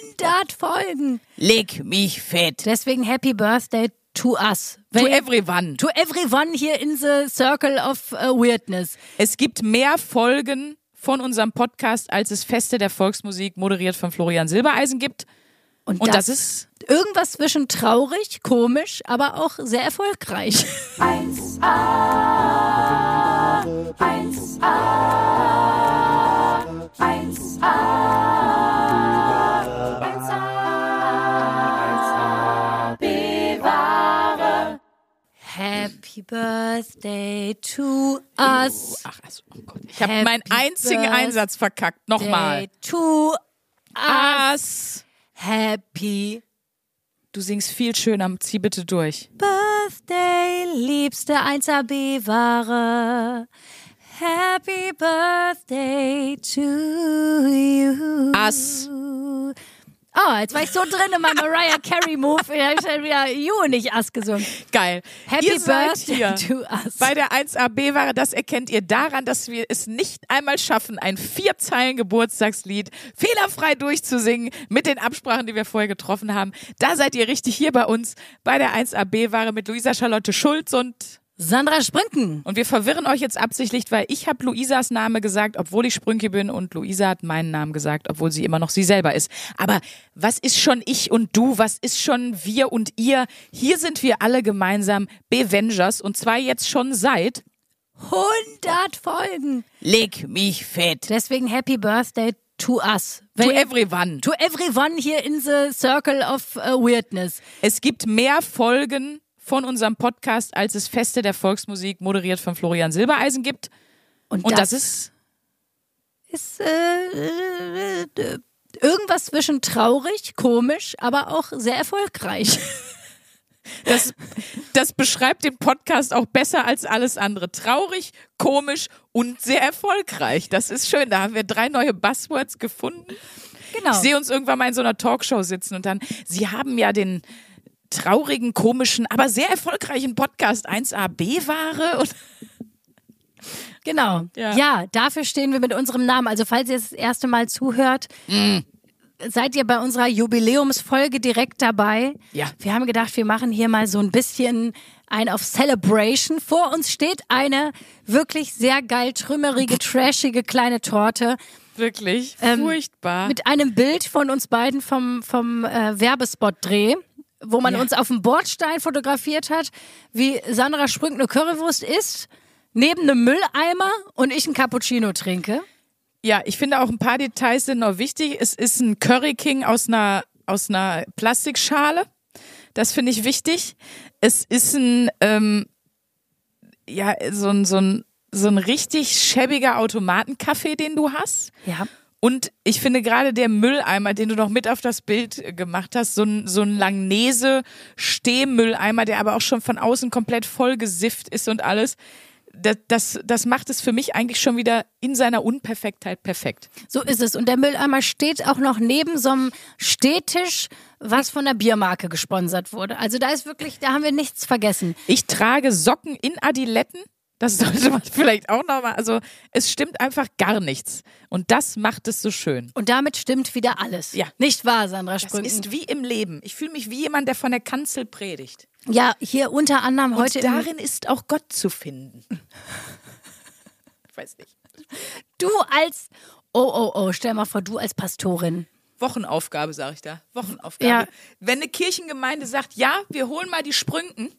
100 Folgen. Leg mich fett. Deswegen Happy Birthday to us. To everyone. to everyone here in the circle of uh, weirdness. Es gibt mehr Folgen von unserem Podcast, als es Feste der Volksmusik moderiert von Florian Silbereisen gibt. Und das, ist irgendwas zwischen traurig, komisch, aber auch sehr erfolgreich. 1A, 1A, 1A, 1A, Happy Birthday to us. Ach, also, oh Gott. Ich habe meinen einzigen Birthday Einsatz verkackt. Nochmal. To us. Happy Du singst viel schöner. Zieh bitte durch. Birthday, liebste 1AB-Ware. Happy Birthday to you. As. Oh, jetzt war ich so drin in meinem Mariah Carey Move. Ich habe schon wieder You und nicht Ass gesungen. Geil. Happy ihr Birthday hier to us. bei der 1AB-Ware. Das erkennt ihr daran, dass wir es nicht einmal schaffen, ein vier Zeilen Geburtstagslied fehlerfrei durchzusingen mit den Absprachen, die wir vorher getroffen haben. Da seid ihr richtig hier bei uns bei der 1AB-Ware mit Luisa Charlotte Schulz und Sandra Sprünken. und wir verwirren euch jetzt absichtlich, weil ich habe Luisas Name gesagt, obwohl ich Sprünke bin und Luisa hat meinen Namen gesagt, obwohl sie immer noch sie selber ist. Aber was ist schon ich und du? Was ist schon wir und ihr? Hier sind wir alle gemeinsam Bevengers und zwar jetzt schon seit 100 Folgen. Leg mich fett. Deswegen Happy Birthday to us. To everyone. to everyone here in the circle of uh, weirdness. Es gibt mehr Folgen von unserem Podcast, als es Feste der Volksmusik moderiert von Florian Silbereisen gibt. Und, Und das ist ist äh, äh, irgendwas zwischen traurig, komisch, aber auch sehr erfolgreich. Das, das beschreibt den Podcast auch besser als alles andere. Traurig, komisch und sehr erfolgreich. Das ist schön. Da haben wir drei neue Buzzwords gefunden. Genau. Ich sehe uns irgendwann mal in so einer Talkshow sitzen und dann, Sie haben ja den traurigen, komischen, aber sehr erfolgreichen Podcast 1AB-Ware. Und Genau. Ja. Ja. dafür stehen wir mit unserem Namen. Also falls ihr das erste Mal zuhört, seid ihr bei unserer Jubiläumsfolge direkt dabei. Ja. Wir haben gedacht, wir machen hier mal so ein bisschen ein auf Celebration. Vor uns steht eine wirklich sehr geil trümmerige, trashige kleine Torte wirklich Ähm, furchtbar. mit einem Bild von uns beiden vom, vom äh, Werbespot-Dreh. Wo man Ja. uns auf dem Bordstein fotografiert hat, wie Sandra Sprünk eine Currywurst isst, neben einem Mülleimer und ich ein Cappuccino trinke. Ja, ich finde auch ein paar Details sind noch wichtig. Es ist ein Curry King aus einer, aus einer Plastikschale. Das finde ich wichtig. Es ist ein, ähm, ja, so ein, so ein, so ein richtig schäbiger Automatenkaffee, den du hast. Ja. Und ich finde gerade der Mülleimer, den du noch mit auf das Bild äh, gemacht hast, so ein, so ein Langnese-Stehmülleimer, der aber auch schon von außen komplett voll gesifft ist und alles. Das, das, das macht es für mich eigentlich schon wieder in seiner Unperfektheit perfekt. So ist es. Und der Mülleimer steht auch noch neben so einem Stehtisch, was von der Biermarke gesponsert wurde. Also da ist wirklich, da haben wir nichts vergessen. Ich trage Socken in Adiletten. Das sollte man vielleicht auch nochmal. Also es stimmt einfach gar nichts. Und das macht es so schön. Und damit stimmt wieder alles. Ja. Nicht wahr, Sandra Das Sprünken? ist wie im Leben. Ich fühle mich wie jemand, der von der Kanzel predigt. Ja, hier unter anderem Und heute darin ist auch Gott zu finden. Ich weiß nicht. Du als, oh, oh, oh, stell mal vor, du als Pastorin. Wochenaufgabe, sage ich da. Wochenaufgabe. Ja. Wenn eine Kirchengemeinde sagt, ja, wir holen mal die Sprünken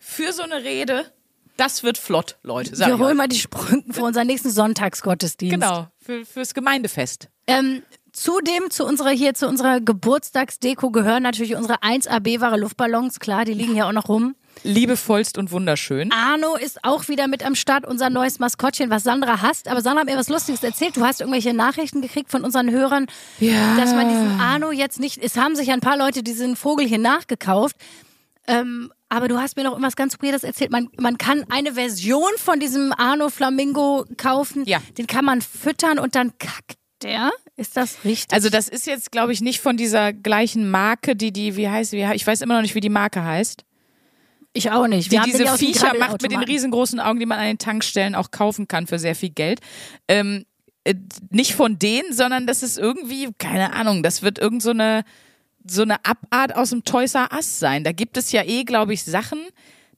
für so eine Rede, das wird flott, Leute. Sag Wir holen mal die Sprüngen für unseren nächsten Sonntagsgottesdienst. Genau, für, fürs Gemeindefest. Ähm, zudem zu unserer hier zu unserer Geburtstagsdeko gehören natürlich unsere 1AB-ware Luftballons, klar, die liegen hier auch noch rum. Liebevollst und wunderschön. Arno ist auch wieder mit am Start, unser neues Maskottchen, was Sandra hasst. Aber Sandra hat mir was Lustiges erzählt. Du hast irgendwelche Nachrichten gekriegt von unseren Hörern, Ja. dass man diesen Arno jetzt nicht. Es haben sich ein paar Leute diesen Vogel hier nachgekauft. Ähm, aber du hast mir noch irgendwas ganz Weirdes erzählt. Man, man kann eine Version von diesem Arno Flamingo kaufen. Ja. Den kann man füttern und dann kackt der. Ist das richtig? Also das ist jetzt, glaube ich, nicht von dieser gleichen Marke, die die, wie heißt wie, ich weiß immer noch nicht, wie die Marke heißt. ich auch nicht. Die Wir den diese Viecher macht mit den riesengroßen Augen, die man an den Tankstellen auch kaufen kann für sehr viel Geld. Ähm, äh, nicht von denen, sondern das ist irgendwie, keine Ahnung, das wird irgend so eine, so eine Abart aus dem Toys Us sein. Da gibt es ja eh, glaube ich, Sachen,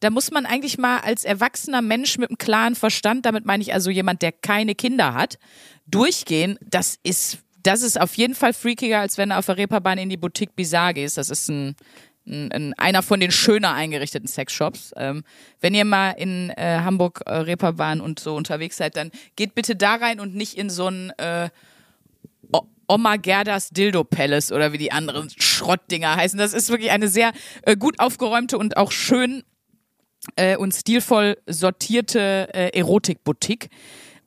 da muss man eigentlich mal als erwachsener Mensch mit einem klaren Verstand, damit meine ich also jemand, der keine Kinder hat, durchgehen. Das ist, das ist auf jeden Fall freakiger, als wenn du auf der Reeperbahn in die Boutique Bizarre gehst. Das ist ein, ein, ein einer von den schöner eingerichteten Sexshops. Ähm, wenn ihr mal in äh, Hamburg äh, Reeperbahn und so unterwegs seid, dann geht bitte da rein und nicht in so ein äh, Oma Gerdas Dildo Palace oder wie die anderen Schrottdinger heißen. Das ist wirklich eine sehr äh, gut aufgeräumte und auch schön äh, und stilvoll sortierte äh, Erotikboutique.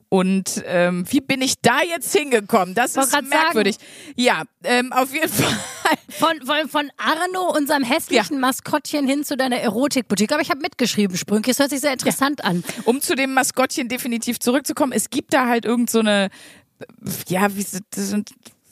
Und ähm, wie bin ich da jetzt hingekommen? Das Wollt ist merkwürdig. Ja, ähm, auf jeden Fall. Von, von, von Arno, unserem hässlichen Maskottchen, hin zu deiner Erotikboutique. Aber ich habe mitgeschrieben, Sprünke. Es hört sich sehr interessant an. um zu dem Maskottchen definitiv zurückzukommen, es gibt da halt irgend so eine, ja, wie das sind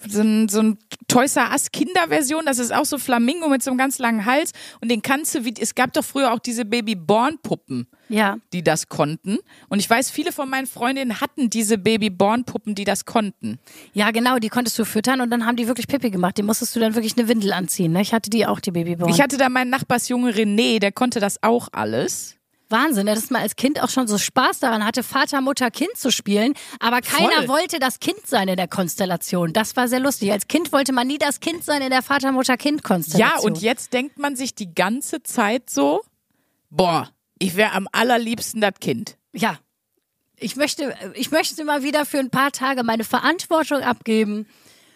so ein, so ein Toys R Us Kinderversion, das ist auch so Flamingo mit so einem ganz langen Hals und den kannst du, wie, es gab doch früher auch diese Baby-Born-Puppen, Ja. die das konnten und ich weiß, viele von meinen Freundinnen hatten diese Baby-Born-Puppen, die das konnten. Ja, genau, die konntest du füttern und dann haben die wirklich Pipi gemacht. Die musstest du dann wirklich eine Windel anziehen. Ne? Ich hatte die auch, die Babyborn. Ich hatte da meinen Nachbarsjunge René, der konnte das auch alles. Wahnsinn, dass man als Kind auch schon so Spaß daran hatte, Vater, Mutter, Kind zu spielen. Aber keiner Voll. wollte das Kind sein in der Konstellation. Das war sehr lustig. Als Kind wollte man nie das Kind sein in der Vater, Mutter, Kind-Konstellation. Ja, und jetzt denkt man sich die ganze Zeit so, boah, ich wäre am allerliebsten das Kind. Ja. Ich möchte, ich möchte mal wieder für ein paar Tage meine Verantwortung abgeben.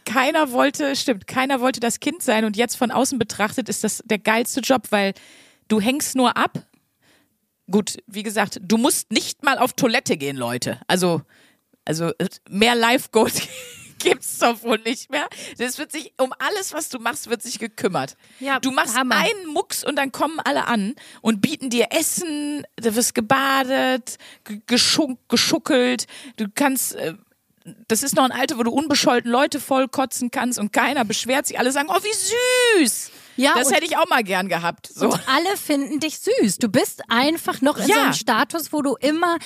keiner wollte, stimmt, keiner wollte das Kind sein und jetzt von außen betrachtet ist das der geilste Job, weil du hängst nur ab. Gut, wie gesagt, du musst nicht mal auf Toilette gehen, Leute. Also, also äh, mehr Live-Gold gibt's doch wohl nicht mehr. Das wird sich um alles, was du machst, wird sich gekümmert. Ja, du machst Hammer. einen Mucks und dann kommen alle an und bieten dir Essen, du wirst gebadet, ge- geschuck, geschuckelt, du kannst äh, das ist noch ein Alter, wo du unbescholten Leute vollkotzen kannst und keiner beschwert sich. Alle sagen, oh, wie süß. Ja, das hätte ich auch mal gern gehabt. So. Und alle finden dich süß. Du bist einfach noch in Ja. so einem Status, wo du immer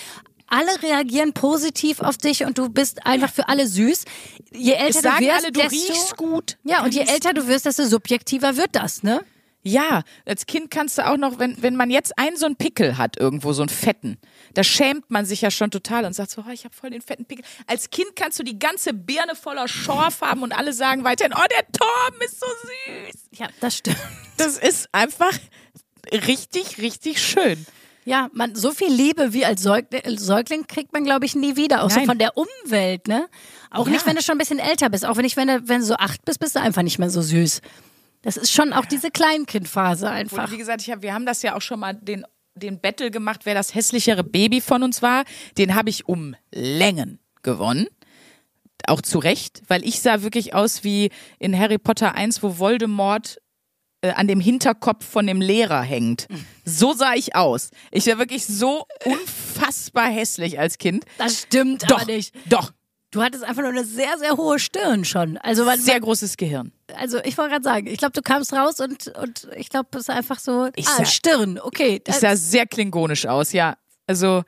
alle reagieren positiv auf dich und du bist einfach für alle süß. Je älter du wirst, alle, du desto, riechst gut. Ja, und je älter du wirst, desto subjektiver wird das, ne? Ja, als Kind kannst du auch noch, wenn, wenn man jetzt einen so einen Pickel hat, irgendwo so einen fetten, da schämt man sich ja schon total und sagt so, oh, ich habe voll den fetten Pickel. Als Kind kannst du die ganze Birne voller Schorf haben und alle sagen weiterhin, oh, der Torben ist so süß. Ja, das stimmt. Das ist einfach richtig, richtig schön. Ja, man, so viel Liebe wie als Säugling, Säugling kriegt man, glaube ich, nie wieder. Auch so Nein. von der Umwelt, ne? Auch Ja. nicht, wenn du schon ein bisschen älter bist. Auch wenn ich, wenn du, wenn du so acht bist, bist du einfach nicht mehr so süß. Das ist schon auch diese Kleinkindphase Und einfach. wie gesagt, ich hab, wir haben das ja auch schon mal den, den Battle gemacht, wer das hässlichere Baby von uns war. Den habe ich um Längen gewonnen. Auch zu Recht, weil ich sah wirklich aus wie in Harry Potter 1, wo Voldemort äh, an dem Hinterkopf von dem Lehrer hängt. So sah ich aus. Ich war wirklich so unfassbar hässlich als Kind. Das stimmt Doch, nicht. doch. Du hattest einfach nur eine sehr, sehr hohe Stirn schon. Also, man, Sehr großes Gehirn. Also ich wollte gerade sagen, ich glaube, du kamst raus und, und ich glaube, es ist einfach so, Ich ah, sah- Stirn, okay. Ich Das, sah sehr klingonisch aus, ja. Also,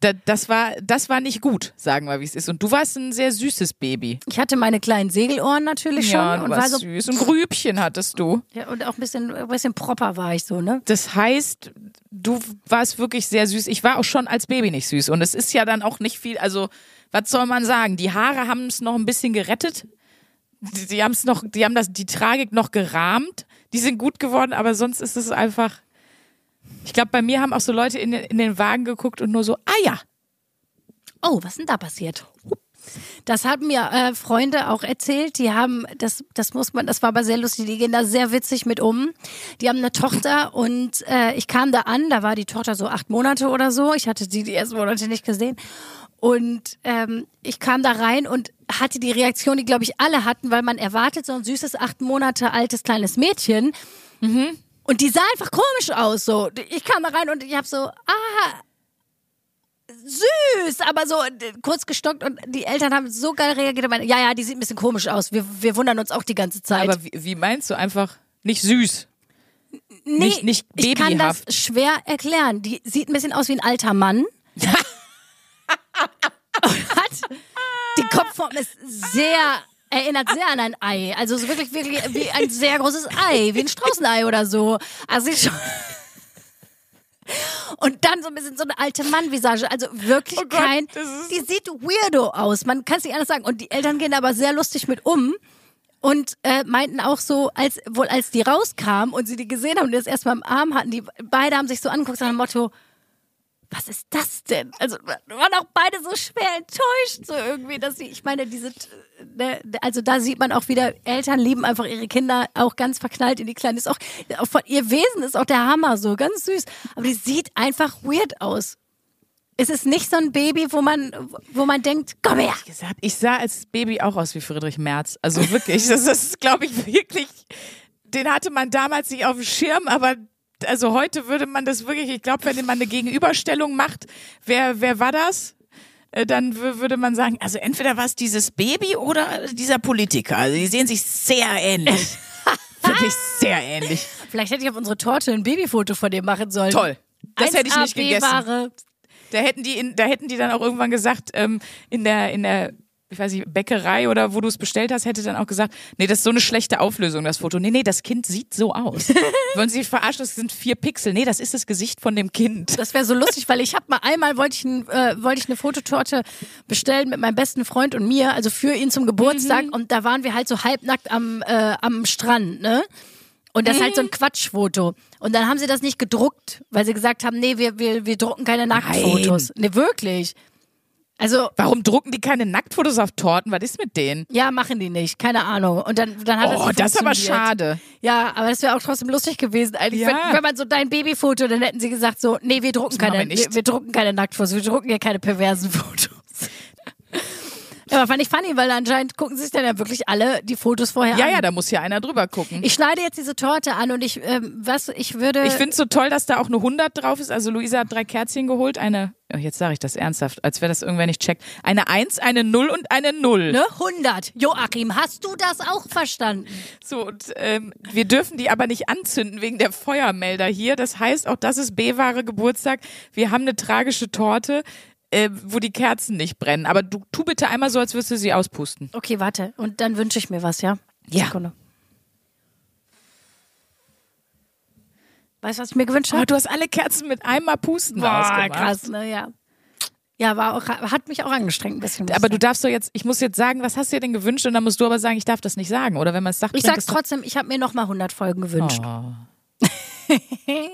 da, das, war, das war nicht gut, sagen wir, wie es ist. Und du warst ein sehr süßes Baby. ich hatte meine kleinen Segelohren natürlich schon Ja, du und war warst so, süß. Und Grübchen hattest du. ja, und auch ein bisschen, ein bisschen proper war ich so, ne? Das heißt, du warst wirklich sehr süß. Ich war auch schon als Baby nicht süß. Und es ist ja dann auch nicht viel, also, was soll man sagen? Die Haare haben es noch ein bisschen gerettet. Die, die haben es noch, die haben das, die Tragik noch gerahmt. Die sind gut geworden, aber sonst ist es einfach. Ich glaube, bei mir haben auch so Leute in den, in den Wagen geguckt und nur so, ah ja, Oh, was denn da passiert? Das haben mir äh, Freunde auch erzählt. Die haben, das, das muss man, das war aber sehr lustig. Die gehen da sehr witzig mit um. Die haben eine Tochter und äh, ich kam da an. Da war die Tochter so acht Monate oder so. Ich hatte sie die ersten Monate nicht gesehen. Und ähm, ich kam da rein und hatte die Reaktion, die glaube ich alle hatten, weil man erwartet so ein süßes acht Monate altes kleines Mädchen. Und die sah einfach komisch aus. So, ich kam da rein und ich habe so, ah, süß, aber so kurz gestockt und die Eltern haben so geil reagiert. und meinten, Ja, ja, die sieht ein bisschen komisch aus. Wir, wir wundern uns auch die ganze Zeit. aber wie, wie meinst du einfach nicht süß? nee, nicht- nicht ich kann das babyhaft. schwer erklären. Die sieht ein bisschen aus wie ein alter Mann. und hat Die Kopfform ist sehr, erinnert sehr an ein Ei. Also so wirklich, wirklich wie ein sehr großes Ei, wie ein Straußenei oder so. Also ich schon. Und dann so ein bisschen so eine alte Mann-Visage. Also wirklich Oh Gott, kein. Die sieht weirdo aus. Man kann es nicht anders sagen. Und die Eltern gehen aber sehr lustig mit um. Und äh, meinten auch so, als wohl als die rauskam und sie die gesehen haben und die das erstmal im Arm hatten, die beide haben sich so angeguckt nach dem Motto, was ist das denn? Also waren auch beide so schwer enttäuscht, so irgendwie, dass sie, ich meine, diese, ne, also da sieht man auch wieder, Eltern lieben einfach ihre Kinder auch ganz verknallt in die Kleinen. Ist auch, auch von ihr Wesen ist auch der Hammer so, ganz süß. Aber die sieht einfach weird aus. Es ist nicht so ein Baby, wo man, wo man denkt, komm her. gesagt, ich sah als Baby auch aus wie Friedrich Merz. Also wirklich, das ist, glaube ich, wirklich, den hatte man damals nicht auf dem Schirm, aber also heute würde man das wirklich, ich glaube, wenn man eine Gegenüberstellung macht, wer, wer war das? Äh, Dann wür- würde man sagen, also entweder war es dieses Baby oder dieser Politiker. Also die sehen sich sehr ähnlich. Wirklich sehr ähnlich. Vielleicht hätte ich auf unsere Torte ein Babyfoto von dem machen sollen. Toll. Das hätte ich 1A nicht gegessen. Da hätten die, in, da hätten die dann auch irgendwann gesagt, ähm, in der, in der, ich weiß nicht, Bäckerei oder wo du es bestellt hast, hätte dann auch gesagt, nee, das ist so eine schlechte Auflösung, das Foto. Nee, nee, das Kind sieht so aus. Wollen Sie sich verarschen, das sind vier Pixel. Nee, das ist das Gesicht von dem Kind. Das wäre so lustig, weil ich habe mal einmal wollte ich, ein, äh, wollte ich eine Fototorte bestellen mit meinem besten Freund und mir, also für ihn zum Geburtstag Mhm. und da waren wir halt so halbnackt am äh, am Strand, ne? Und das ist halt so Mhm. ein Quatschfoto. Und dann haben sie das nicht gedruckt, weil sie gesagt haben, nee, wir, wir, wir drucken keine Nacktfotos. Nee, wirklich. Also, Warum drucken die keine Nacktfotos auf Torten? Was ist mit denen? ja, machen die nicht. Keine Ahnung. Und dann, dann hat das Oh, nicht das ist aber schade. Ja, aber das wäre auch trotzdem lustig gewesen. Eigentlich, Ja. wenn, wenn man so dein Babyfoto, dann hätten sie gesagt so, nee, wir drucken machen keine, wir wir, drucken keine Nacktfotos, wir drucken hier keine perversen Fotos. Ja, aber fand ich funny, weil anscheinend gucken sich dann ja wirklich alle die Fotos vorher Ja, an. ja, da muss ja einer drüber gucken. Ich schneide jetzt diese Torte an und ich, ähm, was, ich würde. Ich finde es so toll, dass da auch eine 100 drauf ist. Also Luisa hat drei Kerzchen geholt. Eine, oh, jetzt sage ich das ernsthaft, als wäre das irgendwer nicht checkt. Eine 1, eine 0 und eine 0. ne, 100. Joachim, hast du das auch verstanden? So, und ähm, wir dürfen die aber nicht anzünden wegen der Feuermelder hier. Das heißt, auch das ist B-Ware Geburtstag. Wir haben eine tragische Torte, äh, wo die Kerzen nicht brennen. Aber du tu bitte einmal so, als würdest du sie auspusten. Okay, warte. Und dann wünsche ich mir was, ja? Ja. Sekunde. Weißt du, was ich mir gewünscht Oh, habe? du hast alle Kerzen mit einmal pusten Boah, ausgemacht. krass, ne, ja. Ja, war auch, hat mich auch angestrengt ein bisschen. Aber du darfst doch jetzt, ich muss jetzt sagen, was hast du dir denn gewünscht? Und dann musst du aber sagen, ich darf das nicht sagen. Oder wenn man es sagt, Ich sag's trotzdem, ich habe mir noch mal 100 Folgen gewünscht. Oh.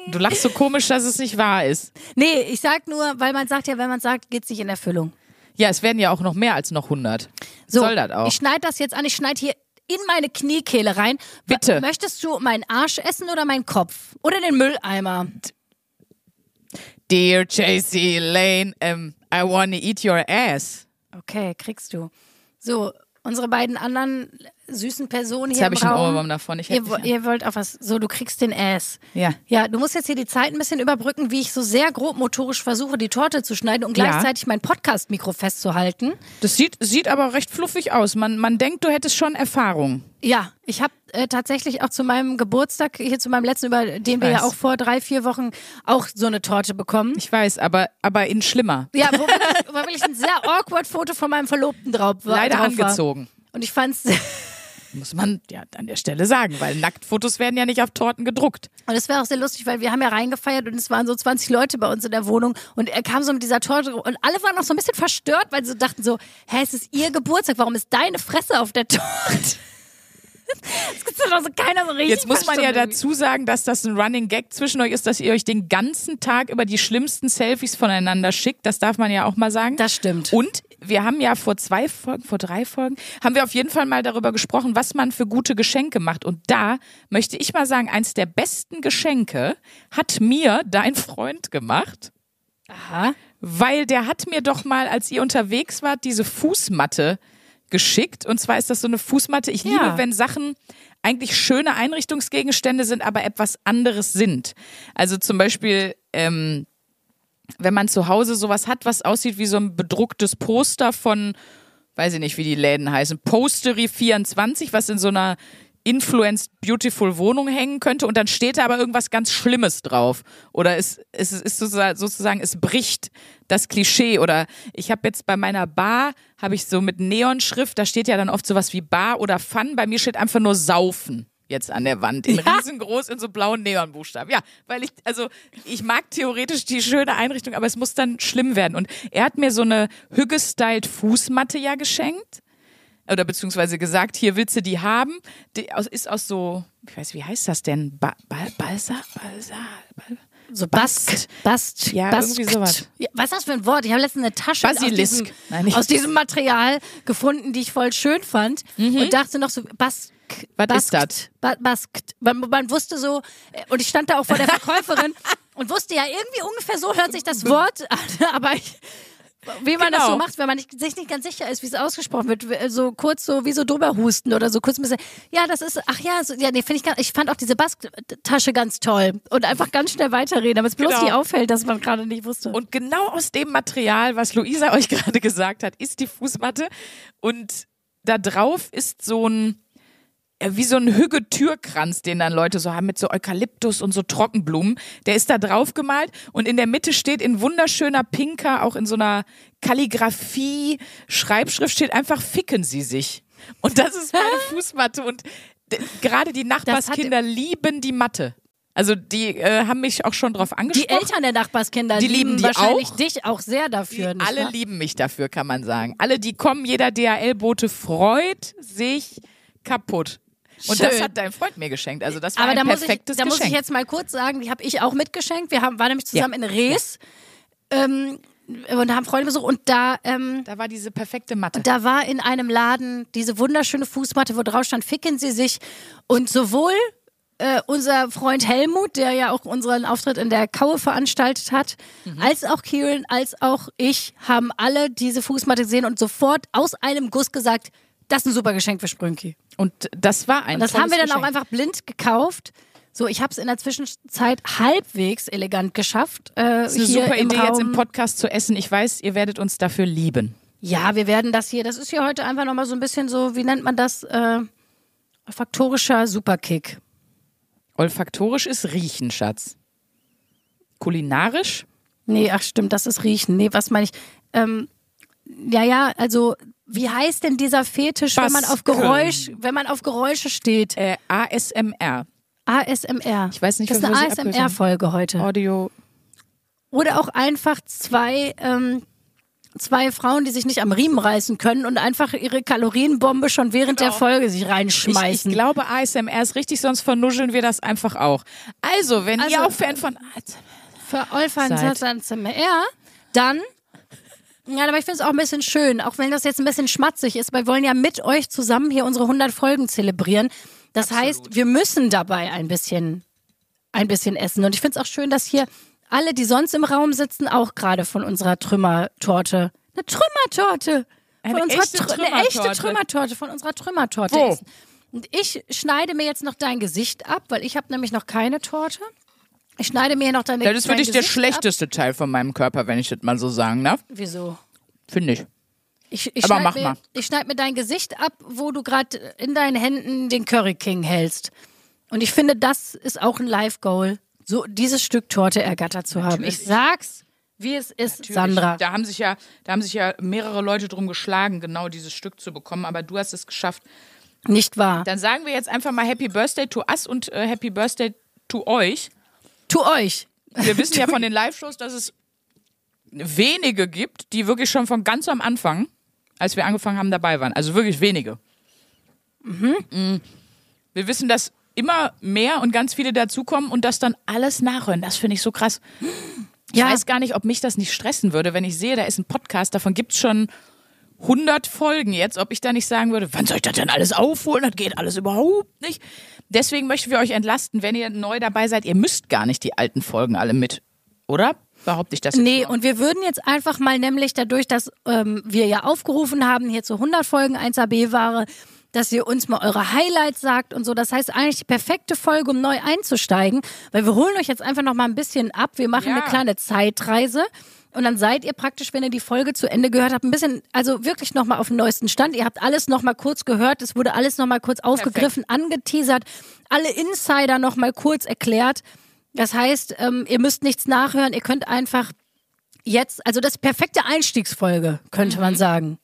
Du lachst so komisch, dass es nicht wahr ist. Nee, ich sag nur, weil man sagt ja, wenn man sagt, geht's nicht in Erfüllung. Ja, es werden ja auch noch mehr als noch 100. So, Soll das auch? ich schneide das jetzt an, ich schneide hier in meine Kniekehle rein. Bitte. Möchtest du meinen Arsch essen oder meinen Kopf? Oder den Mülleimer? Dear JC Lane, um, I wanna eat your ass. Okay, kriegst du. So, unsere beiden anderen süßen Personen Jetzt hier habe im ich einen. Ohrwurm davon. Ich Ihr, ihr wollt auch was. So, du kriegst den Ass. Ja. Ja, du musst jetzt hier die Zeit ein bisschen überbrücken, wie ich so sehr grob motorisch versuche, die Torte zu schneiden und Ja. gleichzeitig mein Podcast-Mikro festzuhalten. Das sieht, sieht aber recht fluffig aus. Man, man denkt, du hättest schon Erfahrung. Ja, ich habe äh, tatsächlich auch zu meinem Geburtstag, hier zu meinem letzten, über den wir weiß. ja auch vor drei, vier Wochen auch so eine Torte bekommen. Ich weiß, aber, aber in schlimmer. Ja, wo, wirklich- wo wirklich ein sehr awkward Foto von meinem Verlobten drauf war. Leider drauf war. angezogen. Und ich fand's, Muss man ja an der Stelle sagen, weil Nacktfotos werden ja nicht auf Torten gedruckt. und es war auch sehr lustig, weil wir haben ja reingefeiert und es waren so 20 Leute bei uns in der Wohnung und er kam so mit dieser Torte und alle waren noch so ein bisschen verstört, weil sie so dachten so, hä, es ist ihr Geburtstag, warum ist deine Fresse auf der Torte? Das gibt's doch so keiner so richtig Jetzt muss man ja verstanden dazu sagen, dass das ein Running Gag zwischen euch ist, dass ihr euch den ganzen Tag über die schlimmsten Selfies voneinander schickt. Das darf man ja auch mal sagen. Das stimmt. Und wir haben ja vor zwei Folgen, vor drei Folgen, haben wir auf jeden Fall mal darüber gesprochen, was man für gute Geschenke macht. Und da möchte ich mal sagen, eins der besten Geschenke hat mir dein Freund gemacht. Aha. Weil der hat mir doch mal, als ihr unterwegs wart, diese Fußmatte geschickt. Und zwar ist das so eine Fußmatte. Ich liebe, Ja. wenn Sachen eigentlich schöne Einrichtungsgegenstände sind, aber etwas anderes sind. Also zum Beispiel, ähm, wenn man zu Hause sowas hat, was aussieht wie so ein bedrucktes Poster von, weiß ich nicht, wie die Läden heißen, Postery 24, was in so einer Influenced Beautiful Wohnung hängen könnte und dann steht da aber irgendwas ganz Schlimmes drauf. Oder es, es ist sozusagen, sozusagen, es bricht das Klischee. Oder ich habe jetzt bei meiner Bar, habe ich so mit Neonschrift, da steht ja dann oft sowas wie Bar oder Fun. Bei mir steht einfach nur Saufen jetzt an der Wand in Ja. riesengroß in so blauen Neonbuchstaben. Ja, weil ich also ich mag theoretisch die schöne Einrichtung, aber es muss dann schlimm werden und er hat mir so eine Hügge-styled Fußmatte ja geschenkt oder beziehungsweise gesagt, hier willst du die haben. Die aus, ist aus so, ich weiß, wie heißt das denn? Ba, ba, Balsa? Balsa? Bal So Bast. Bast. Bast. Ja, Baskt. irgendwie sowas. Ja, was ist das für ein Wort? Ich habe letztens eine Tasche aus Basilisk. diesem, Nein, aus diesem Material gefunden, die ich voll schön fand und dachte noch so. Mhm. Was ist Baskt, das? Ba Baskt. Man, man wusste so, äh, und ich stand da auch vor der Verkäuferin und wusste ja, irgendwie ungefähr so hört sich das Wort an, aber ich, wie man das Genau. so macht, wenn man nicht, sich nicht ganz sicher ist, wie es ausgesprochen wird, so kurz so wie so drüber husten oder so kurz ein bisschen, ja, das ist, ach ja, so, ja, nee, finde ich ganz, ich fand auch diese Basktasche ganz toll und einfach ganz schnell weiterreden, damit es bloß Genau. nicht auffällt, dass man gerade nicht wusste. Und genau aus dem Material, was Luisa euch gerade gesagt hat, ist die Fußmatte. Und da drauf ist so ein, wie so ein Hügge-Türkranz, den dann Leute so haben mit so Eukalyptus und so Trockenblumen. Der ist da drauf gemalt und in der Mitte steht in wunderschöner Pinker, auch in so einer Kalligrafie, Schreibschrift steht einfach, ficken Sie sich. Und das ist meine Fußmatte und gerade die Nachbarskinder lieben die Matte. Also die äh, haben mich auch schon drauf die angesprochen. Eltern der Nachbarskinder Die lieben die wahrscheinlich auch. dich auch sehr dafür. Die alle wahr? lieben mich dafür, kann man sagen. Alle, die kommen, jeder DHL-Bote freut sich kaputt. Und Schön. das hat dein Freund mir geschenkt. Also das war Aber ein da muss, ich, perfektes da muss Geschenk. ich jetzt mal kurz sagen, die habe ich auch mitgeschenkt. Wir haben, waren nämlich zusammen in Rees ähm, und haben Freunde besucht und da, ähm, da war diese perfekte Matte. da war in einem Laden diese wunderschöne Fußmatte, wo drauf stand, ficken Sie sich. Und sowohl äh, unser Freund Helmut, der ja auch unseren Auftritt in der Kaue veranstaltet hat, Mhm. als auch Kieran, als auch ich, haben alle diese Fußmatte gesehen und sofort aus einem Guss gesagt, das ist ein super Geschenk für Sprünki. Und das war ein Und das haben wir dann Geschenk. auch einfach blind gekauft. So, ich habe es in der Zwischenzeit halbwegs elegant geschafft. Äh, Das ist eine hier super Idee, Raum. jetzt im Podcast zu essen. Ich weiß, ihr werdet uns dafür lieben. Ja, wir werden das hier, das ist hier heute einfach nochmal so ein bisschen so, wie nennt man das? Äh, olfaktorischer Superkick. Olfaktorisch ist Riechen, Schatz. Kulinarisch? Nee, ach stimmt, das ist Riechen. Nee, was meine ich? Ähm, ja, ja, also, wie heißt denn dieser Fetisch, wenn man auf. Geräusch, wenn man auf Geräusche steht? Äh, ASMR. ASMR. Ich weiß nicht, das ist eine. ASMR-Folge heute. Audio. Oder auch einfach zwei, ähm, zwei Frauen, die sich nicht am Riemen reißen können und einfach ihre Kalorienbombe schon während der Folge sich Genau. Ich, ich reinschmeißen. glaube, ASMR ist richtig, sonst vernuscheln wir das einfach auch. Also, wenn Also, ihr auch Fan von Für Olfan. ASMR, dann. Ja, aber ich finde es auch ein bisschen schön, auch wenn das jetzt ein bisschen schmatzig ist, weil wir wollen ja mit euch zusammen hier unsere 100 Folgen zelebrieren. Das heißt, wir müssen dabei ein bisschen, ein bisschen essen. Und ich finde es auch schön, dass hier alle, die sonst im Raum sitzen, auch gerade von unserer Trümmertorte, eine Trümmertorte, von Eine unserer echte Trü- eine echte Trümmertorte. Trümmertorte, von unserer Trümmertorte Wo? essen. Und ich schneide mir jetzt noch dein Gesicht ab, weil ich habe nämlich noch keine Torte. Ich schneide mir noch deine Das ist dein wirklich der Gesicht schlechteste Teil von meinem Körper, wenn ich das mal so sagen darf. Ab. Wieso? Finde ich. Ich, ich Aber schneid mach mir, mal. Ich schneide mir dein Gesicht ab, wo du gerade in deinen Händen den Curry King hältst. Und ich finde, das ist auch ein Live-Goal, so dieses Stück Torte ergattert zu haben. Ich sag's, wie es ist, Sandra. Da haben sich ja, da haben sich ja mehrere Leute drum geschlagen, genau dieses Stück zu bekommen, aber du hast es geschafft. Nicht wahr? Dann sagen wir jetzt einfach mal Happy Birthday to us und äh, Happy Birthday to euch. Tu euch. Wir wissen ja von den Live-Shows, dass es wenige gibt, die wirklich schon von ganz am Anfang, als wir angefangen haben, dabei waren. Also wirklich wenige. Mhm. Wir wissen, dass immer mehr und ganz viele dazukommen und das dann alles nachhören. Das finde ich so krass. Ich Ja. weiß gar nicht, ob mich das nicht stressen würde, wenn ich sehe, da ist ein Podcast, davon gibt es schon 100 Folgen jetzt, ob ich da nicht sagen würde, wann soll ich das denn alles aufholen? Das geht alles überhaupt nicht. Deswegen möchten wir euch entlasten, wenn ihr neu dabei seid. Ihr müsst gar nicht die alten Folgen alle mit, oder? Behaupte ich das jetzt Nee, nur? und wir würden jetzt einfach mal nämlich dadurch, dass ähm, wir ja aufgerufen haben, hier zu 100 Folgen 1AB-Ware, dass ihr uns mal eure Highlights sagt und so. Das heißt eigentlich die perfekte Folge, um neu einzusteigen, weil wir holen euch jetzt einfach noch mal ein bisschen ab. Wir machen Ja. eine kleine Zeitreise. Und dann seid ihr praktisch, wenn ihr die Folge zu Ende gehört habt, ein bisschen, also wirklich nochmal auf dem neuesten Stand. Ihr habt alles nochmal kurz gehört, es wurde alles nochmal kurz aufgegriffen, angeteasert, alle Insider nochmal kurz erklärt. Das heißt, ähm, ihr müsst nichts nachhören, ihr könnt einfach jetzt, also das ist perfekte Einstiegsfolge, könnte man sagen.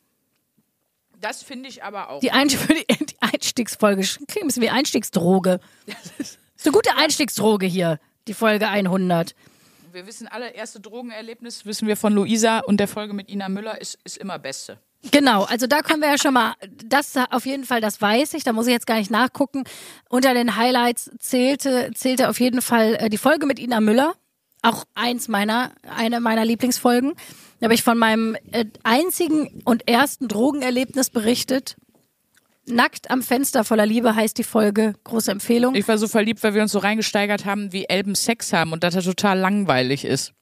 Das finde ich aber auch. Die, Ein die, Einstiegsfolge klingt ein bisschen wie Einstiegsdroge. ist eine gute Einstiegsdroge hier, die Folge 100. Wir wissen alle, erste Drogenerlebnis wissen wir von Luisa und der Folge mit Ina Müller ist, ist immer beste. Genau, also da können wir ja schon mal, das auf jeden Fall, das weiß ich, da muss ich jetzt gar nicht nachgucken. Unter den Highlights zählte, zählte auf jeden Fall äh, die Folge mit Ina Müller. Auch eins meiner, eine meiner Lieblingsfolgen. Da habe ich von meinem äh, einzigen und ersten Drogenerlebnis berichtet. Nackt am Fenster voller Liebe heißt die Folge. Große Empfehlung. Ich war so verliebt, weil wir uns so reingesteigert haben, wie Elben Sex haben und dass er total langweilig ist.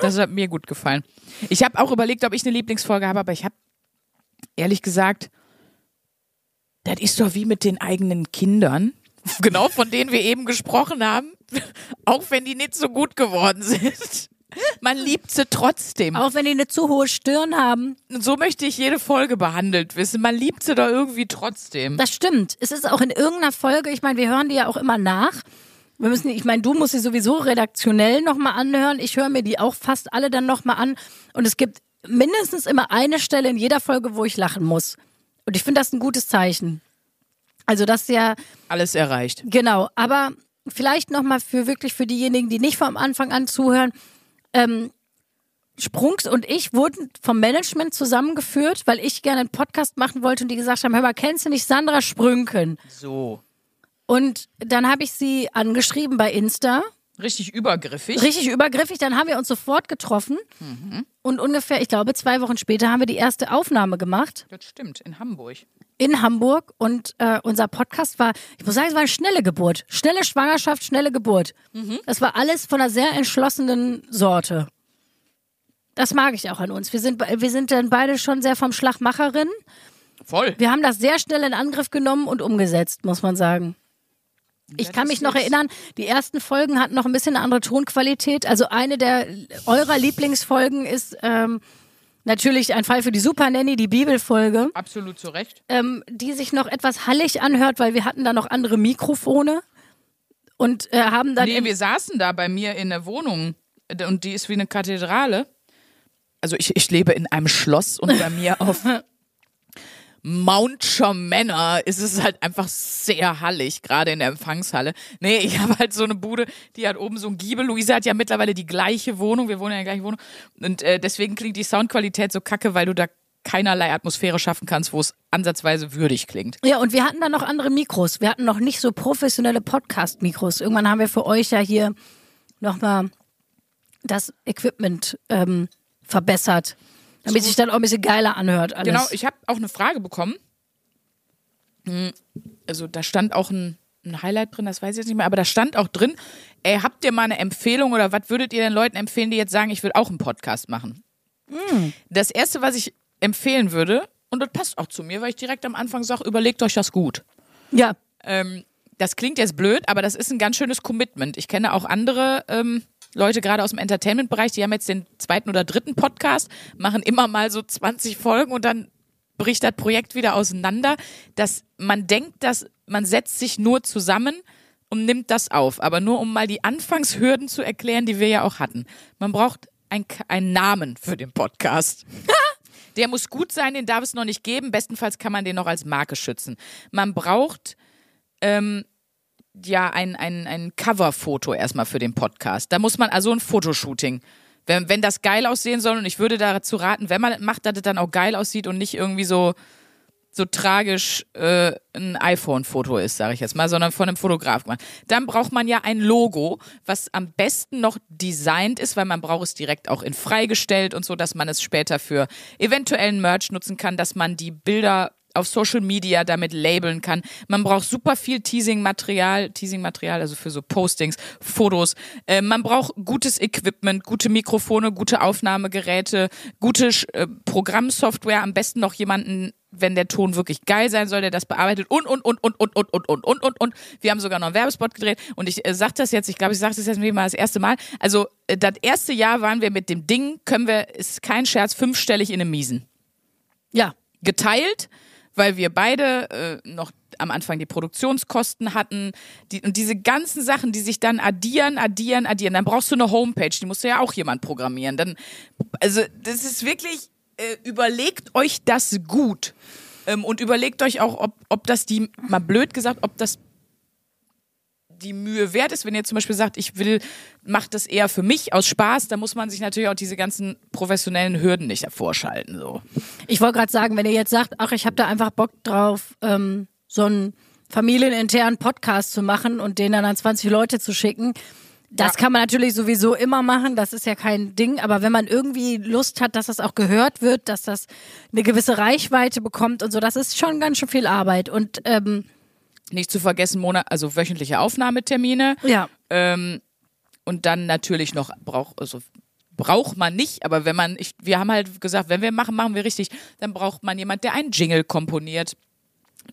Das hat mir gut gefallen. Ich habe auch überlegt, ob ich eine Lieblingsfolge habe, aber ich habe ehrlich gesagt, das ist doch wie mit den eigenen Kindern. Genau, von denen wir eben gesprochen haben. Auch wenn die nicht so gut geworden sind. Man liebt sie trotzdem. Auch wenn die eine zu hohe Stirn haben. Und so möchte ich jede Folge behandelt wissen. Man liebt sie doch irgendwie trotzdem. Das stimmt. Es ist auch in irgendeiner Folge, ich meine, wir hören die ja auch immer nach. Wir müssen, ich meine, du musst sie sowieso redaktionell nochmal anhören. Ich höre mir die auch fast alle dann nochmal an. Und es gibt mindestens immer eine Stelle in jeder Folge, wo ich lachen muss. Und ich finde das ein gutes Zeichen. Also, das ist ja. Alles erreicht. Genau. Aber vielleicht nochmal für wirklich für diejenigen, die nicht vom Anfang an zuhören. Ähm, Sprungs und ich wurden vom Management zusammengeführt, weil ich gerne einen Podcast machen wollte und die gesagt haben, hör mal, kennst du nicht Sandra Sprünken? So. Und dann habe ich sie angeschrieben bei Insta. Richtig übergriffig. Richtig übergriffig. Dann haben wir uns sofort getroffen. Und ungefähr, ich glaube, zwei Wochen später haben wir die erste Aufnahme gemacht Das stimmt, in Hamburg. in Hamburg. Und äh, unser Podcast war, ich muss sagen, es war eine schnelle Geburt. Schnelle Schwangerschaft, schnelle Geburt. Das war alles von einer sehr entschlossenen Sorte. Das mag ich auch an uns. Wir sind, wir sind dann beide schon sehr vom Schlagmacherin. Voll. Wir haben das sehr schnell in Angriff genommen und umgesetzt, muss man sagen. Ich kann mich noch erinnern, die ersten Folgen hatten noch ein bisschen eine andere Tonqualität. Also eine der eurer Lieblingsfolgen ist ähm, natürlich ein Fall für die Super Nanny, die Bibelfolge, Absolut zu Recht. ähm, die sich noch etwas hallig anhört, weil wir hatten da noch andere Mikrofone und äh, haben dann Nee, wir saßen da bei mir in der Wohnung äh, und die ist wie eine Kathedrale. Also ich, ich lebe in einem Schloss und bei mir auf Mount Manor ist es halt einfach sehr hallig, gerade in der Empfangshalle. Nee, ich habe halt so eine Bude, die hat oben so ein Giebel. Luisa hat ja mittlerweile die gleiche Wohnung, wir wohnen ja in der gleichen Wohnung. Und äh, deswegen klingt die Soundqualität so kacke, weil du da keinerlei Atmosphäre schaffen kannst, wo es ansatzweise würdig klingt. Ja, und wir hatten dann noch andere Mikros. Wir hatten noch nicht so professionelle Podcast-Mikros. Irgendwann haben wir für euch ja hier nochmal das Equipment ähm, verbessert, damit sich dann auch ein bisschen geiler anhört alles. Genau, ich habe auch eine Frage bekommen. Hm, Also da stand auch ein, ein Highlight drin, das weiß ich jetzt nicht mehr, aber da stand auch drin, ey, habt ihr mal eine Empfehlung oder was würdet ihr den Leuten empfehlen, die jetzt sagen, ich will auch einen Podcast machen? Das erste, was ich empfehlen würde, und das passt auch zu mir, weil ich direkt am Anfang sage, überlegt euch das gut. ja, Ähm, das klingt jetzt blöd, aber das ist ein ganz schönes Commitment. Ich kenne auch andere ähm, Leute, gerade aus dem Entertainment-Bereich, die haben jetzt den zweiten oder dritten Podcast, machen immer mal so 20 Folgen und dann bricht das Projekt wieder auseinander. Dass man denkt, dass man setzt sich nur zusammen und nimmt das auf. Aber nur um mal die Anfangshürden zu erklären, die wir ja auch hatten. Man braucht ein, einen Namen für den Podcast. Der muss gut sein, den darf es noch nicht geben. Bestenfalls kann man den noch als Marke schützen. Man braucht ähm, ja ein, ein, ein Coverfoto erstmal für den Podcast. Da muss man also ein Fotoshooting. Wenn, wenn das geil aussehen soll, und ich würde dazu raten, wenn man das macht, dass es dann auch geil aussieht und nicht irgendwie so, so tragisch äh, ein iPhone-Foto ist, sage ich jetzt mal, sondern von einem Fotograf gemacht. Dann braucht man ja ein Logo, was am besten noch designt ist, weil man braucht es direkt auch in freigestellt und so, dass man es später für eventuellen Merch nutzen kann, dass man die Bilder auf Social Media damit labeln kann. Man braucht super viel Teasing-Material, Teasing-Material, also für so Postings, Fotos. Äh, man braucht gutes Equipment, gute Mikrofone, gute Aufnahmegeräte, gute äh, Programmsoftware, am besten noch jemanden wenn der Ton wirklich geil sein soll, der das bearbeitet und und und und und und und und und und und wir haben sogar noch einen Werbespot gedreht und ich äh, sag das jetzt, ich glaube, ich sage das jetzt mal das erste Mal. Also äh, das erste Jahr waren wir mit dem Ding, können wir, ist kein Scherz, fünfstellig in einem Miesen. Ja. Geteilt, weil wir beide äh, noch am Anfang die Produktionskosten hatten die, und diese ganzen Sachen, die sich dann addieren, addieren, addieren. Dann brauchst du eine Homepage, die musst du ja auch jemand programmieren. Dann, also das ist wirklich, äh, überlegt euch das gut ähm, und überlegt euch auch, ob, ob das die, mal blöd gesagt, ob das die Mühe wert ist, wenn ihr zum Beispiel sagt, ich will, macht das eher für mich aus Spaß, dann muss man sich natürlich auch diese ganzen professionellen Hürden nicht hervorschalten. So. Ich wollte gerade sagen, wenn ihr jetzt sagt, ach, ich habe da einfach Bock drauf, ähm, so einen familieninternen Podcast zu machen und den dann an 20 Leute zu schicken, das Ja. kann man natürlich sowieso immer machen, das ist ja kein Ding, aber wenn man irgendwie Lust hat, dass das auch gehört wird, dass das eine gewisse Reichweite bekommt und so, das ist schon ganz schön viel Arbeit. Und ähm, Nicht zu vergessen, Monat, also wöchentliche Aufnahmetermine. ja, Ähm, und dann natürlich noch braucht, also braucht man nicht, aber wenn man, ich, wir haben halt gesagt, wenn wir machen, machen wir richtig, dann braucht man jemand, der einen Jingle komponiert.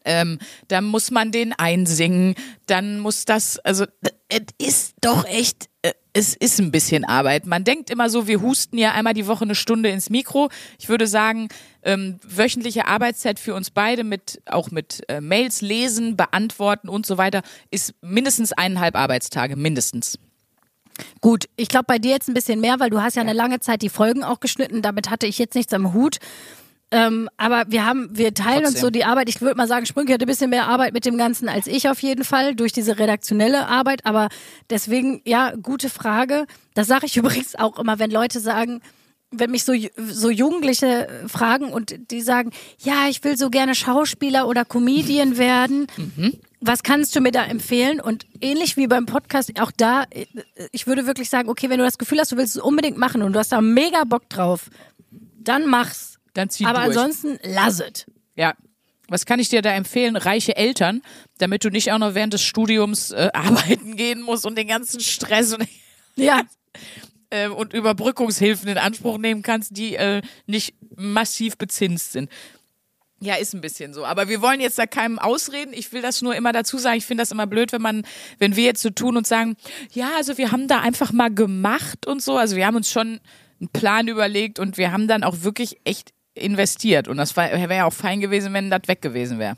Ähm, dann muss man den einsingen, dann muss das, also es ist doch echt, es ist ein bisschen Arbeit. Man denkt immer so, wir husten ja einmal die Woche eine Stunde ins Mikro. Ich würde sagen, ähm, wöchentliche Arbeitszeit für uns beide mit auch mit äh, Mails lesen, beantworten und so weiter ist mindestens eineinhalb Arbeitstage, mindestens. Gut, ich glaube bei dir jetzt ein bisschen mehr, weil du hast ja eine lange Zeit die Folgen auch geschnitten. Damit hatte ich jetzt nichts am Hut. Ähm, aber wir haben, wir teilen uns Trotzdem. so die Arbeit. Ich würde mal sagen, Sprünke hatte ein bisschen mehr Arbeit mit dem Ganzen als ich auf jeden Fall durch diese redaktionelle Arbeit. Aber deswegen, ja, gute Frage. Das sage ich übrigens auch immer, wenn Leute sagen, wenn mich so, so Jugendliche fragen und die sagen, ja, ich will so gerne Schauspieler oder Comedian werden. Was kannst du mir da empfehlen? Und ähnlich wie beim Podcast, auch da, äh, ich würde wirklich sagen, okay, wenn du das Gefühl hast, du willst es unbedingt machen und du hast da mega Bock drauf, dann mach's. Dann zieh Aber durch. ansonsten lass es. Ja. Was kann ich dir da empfehlen? Reiche Eltern, damit du nicht auch noch während des Studiums äh, arbeiten gehen musst und den ganzen Stress und, Ja, äh, und Überbrückungshilfen in Anspruch nehmen kannst, die äh, nicht massiv bezinst sind. Ja, ist ein bisschen so. Aber wir wollen jetzt da keinem ausreden. Ich will das nur immer dazu sagen. Ich finde das immer blöd, wenn man, wenn wir jetzt so tun und sagen, ja, also wir haben da einfach mal gemacht und so. Also wir haben uns schon einen Plan überlegt und wir haben dann auch wirklich echt investiert. Und das wäre ja auch fein gewesen, wenn das weg gewesen wäre.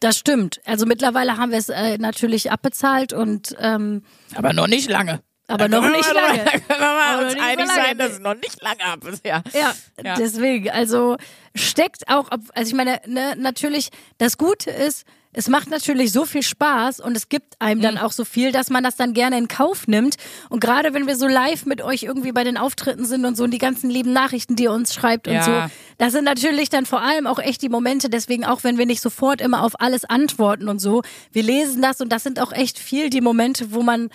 das stimmt. Also mittlerweile haben wir es äh, natürlich abbezahlt und ähm, Aber noch nicht lange. Aber Da noch wir nicht lange. Da können wir Aber uns so einig sein, dass es noch nicht lange ab ist. Ja. Ja, Ja. deswegen, also steckt auch, also ich meine, ne, natürlich, das Gute ist, es macht natürlich so viel Spaß und es gibt einem Mhm. dann auch so viel, dass man das dann gerne in Kauf nimmt. Und gerade wenn wir so live mit euch irgendwie bei den Auftritten sind und so und die ganzen lieben Nachrichten, die ihr uns schreibt und Ja. so, das sind natürlich dann vor allem auch echt die Momente, deswegen auch wenn wir nicht sofort immer auf alles antworten und so, wir lesen das und das sind auch echt viel die Momente, wo man,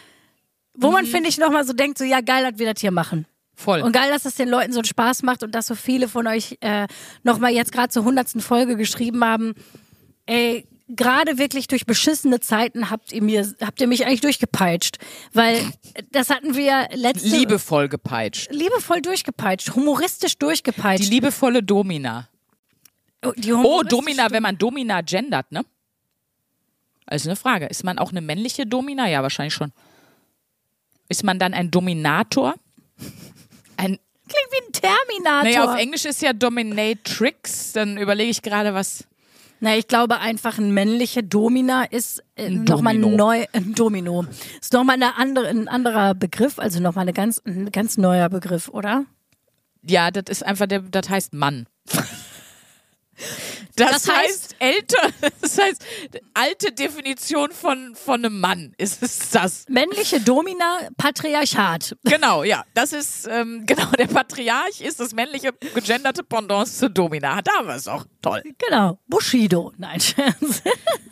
wo Mhm. man, finde ich, nochmal so denkt, so ja geil, dass wir das hier machen. Voll. Und geil, dass es den Leuten so einen Spaß macht und dass so viele von euch äh, nochmal jetzt gerade zur hundertsten Folge geschrieben haben, ey, gerade wirklich durch beschissene Zeiten habt ihr mir, habt ihr mich eigentlich durchgepeitscht. Weil das hatten wir letzte Liebevoll gepeitscht. liebevoll durchgepeitscht, humoristisch Die durchgepeitscht. liebevolle Domina. Oh, die Oh, Domina, wenn man Domina gendert, ne? Also eine Frage. Ist man auch eine männliche Domina? Ja, wahrscheinlich schon. Ist man dann ein Dominator? Ein, Klingt wie ein Terminator. naja, auf Englisch ist ja Dominatrix. Dann überlege ich gerade, was. Na, ich glaube einfach ein männliche Domina ist äh, nochmal neu, ein Domino. Ist nochmal eine andere, ein anderer Begriff, also nochmal eine ganz, ein ganz neuer Begriff, oder? Ja, das ist einfach der, das heißt Mann. Das, Das heißt, heißt- älter, das heißt, alte Definition von, von einem Mann ist es das. Männliche Domina, Patriarchat. Genau, ja. Das ist, ähm, genau, der Patriarch ist das männliche gegenderte Pendant zu Domina. Da haben wir es auch. Toll. Genau. Bushido. Nein, Scherz.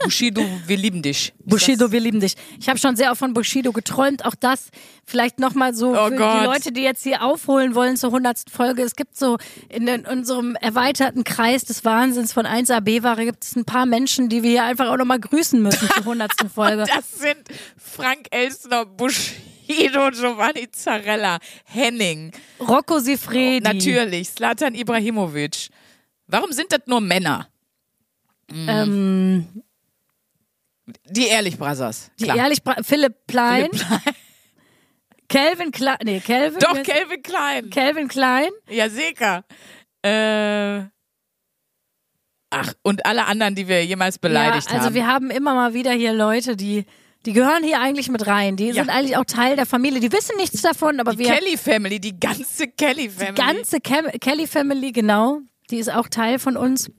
Bushido, wir lieben dich. Bushido, wir lieben dich. Ich habe schon sehr oft von Bushido geträumt. Auch das vielleicht nochmal so Oh für Gott. die Leute, die jetzt hier aufholen wollen zur hundertsten Folge. Es gibt so in, den, unserem erweiterten Kreis des Wahnsinns von 1AB-Ware gibt es ein paar Menschen, die wir hier einfach auch nochmal grüßen müssen zur 100. Folge. Das sind Frank Elstner, Bushido, Giovanni Zarella, Henning, Rocco Sifredi. natürlich, Slatan Ibrahimovic. Warum sind das nur Männer? Ähm, Die Ehrlich Brothers. die ehrlich, Bra- Philipp Plein, Philipp Plein. Calvin Klein, nee, Calvin. Doch, Calvin Klein. Calvin Klein. Ja, sicher. Äh, ach, und alle anderen, die wir jemals beleidigt ja, also haben. wir haben immer mal wieder hier Leute, die, die gehören hier eigentlich mit rein. Die sind eigentlich auch Teil der Familie. Die wissen nichts davon, aber die wir, Kelly Family, die ganze Kelly Family. die ganze Cam Kelly Family, genau, die ist auch Teil von uns.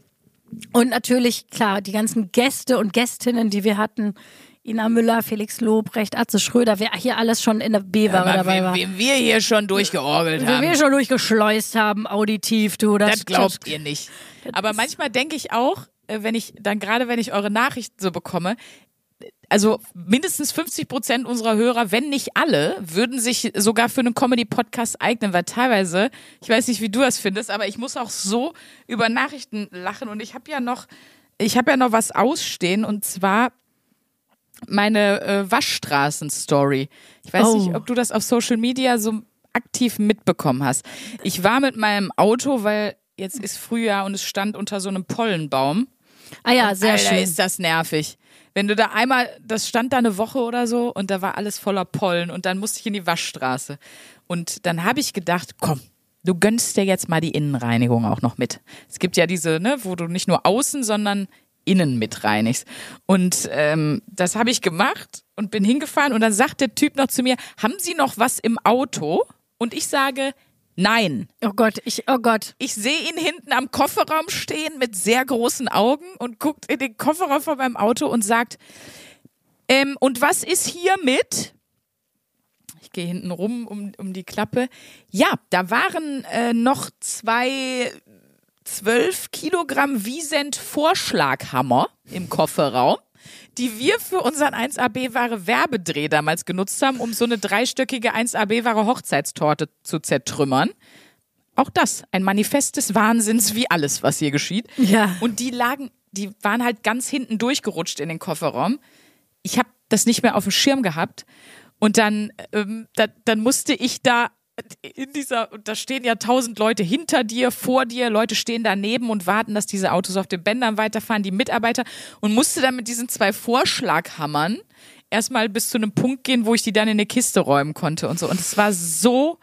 Und natürlich, klar, die ganzen Gäste und Gästinnen, die wir hatten. Ina Müller, Felix Lobrecht, Atze Schröder, wer hier alles schon in der B-Ware Aber dabei wem, war. wem wir hier schon durchgeorgelt Wie haben. wir schon durchgeschleust haben, auditiv, du. Das, Das glaubt ihr nicht. Aber manchmal denke ich auch, äh, wenn ich dann gerade, wenn ich eure Nachrichten so bekomme, also mindestens 50 Prozent unserer Hörer, wenn nicht alle, würden sich sogar für einen Comedy-Podcast eignen, weil teilweise, ich weiß nicht, wie du das findest, aber ich muss auch so über Nachrichten lachen und ich habe ja noch, ich habe ja noch was ausstehen und zwar meine äh, Waschstraßen-Story. Ich weiß Oh. nicht, ob du das auf Social Media so aktiv mitbekommen hast. Ich war mit meinem Auto, weil jetzt ist Frühjahr und es stand unter so einem Pollenbaum. Ah ja, sehr Alter, schön. ist das nervig. Wenn du da einmal, das stand da eine Woche oder so und da war alles voller Pollen und dann musste ich in die Waschstraße. Und dann habe ich gedacht, komm, du gönnst dir jetzt mal die Innenreinigung auch noch mit. Es gibt ja diese, ne, wo du nicht nur außen, sondern innen mit reinigst. Und ähm, das habe ich gemacht und bin hingefahren und dann sagt der Typ noch zu mir, haben Sie noch was im Auto? Und ich sage, nein. Oh Gott, ich, oh Gott. Ich sehe ihn hinten am Kofferraum stehen mit sehr großen Augen und guckt in den Kofferraum von meinem Auto und sagt, ähm, und was ist hier mit? Ich gehe hinten rum um, um die Klappe. Ja, da waren äh, noch zwei 12 Kilogramm Wiesent Vorschlaghammer im Kofferraum, die wir für unseren 1AB-Ware Werbedreh damals genutzt haben, um so eine dreistöckige 1AB-Ware Hochzeitstorte zu zertrümmern. Auch das, ein Manifest des Wahnsinns, wie alles, was hier geschieht. Ja. Und die lagen, die waren halt ganz hinten durchgerutscht in den Kofferraum. Ich habe das nicht mehr auf dem Schirm gehabt. Und dann, ähm, da, dann musste ich da in dieser, und da stehen ja tausend Leute hinter dir, vor dir, Leute stehen daneben und warten, dass diese Autos auf den Bändern weiterfahren, die Mitarbeiter, und musste dann mit diesen zwei Vorschlaghammern erstmal bis zu einem Punkt gehen, wo ich die dann in eine Kiste räumen konnte und so. Und es war so,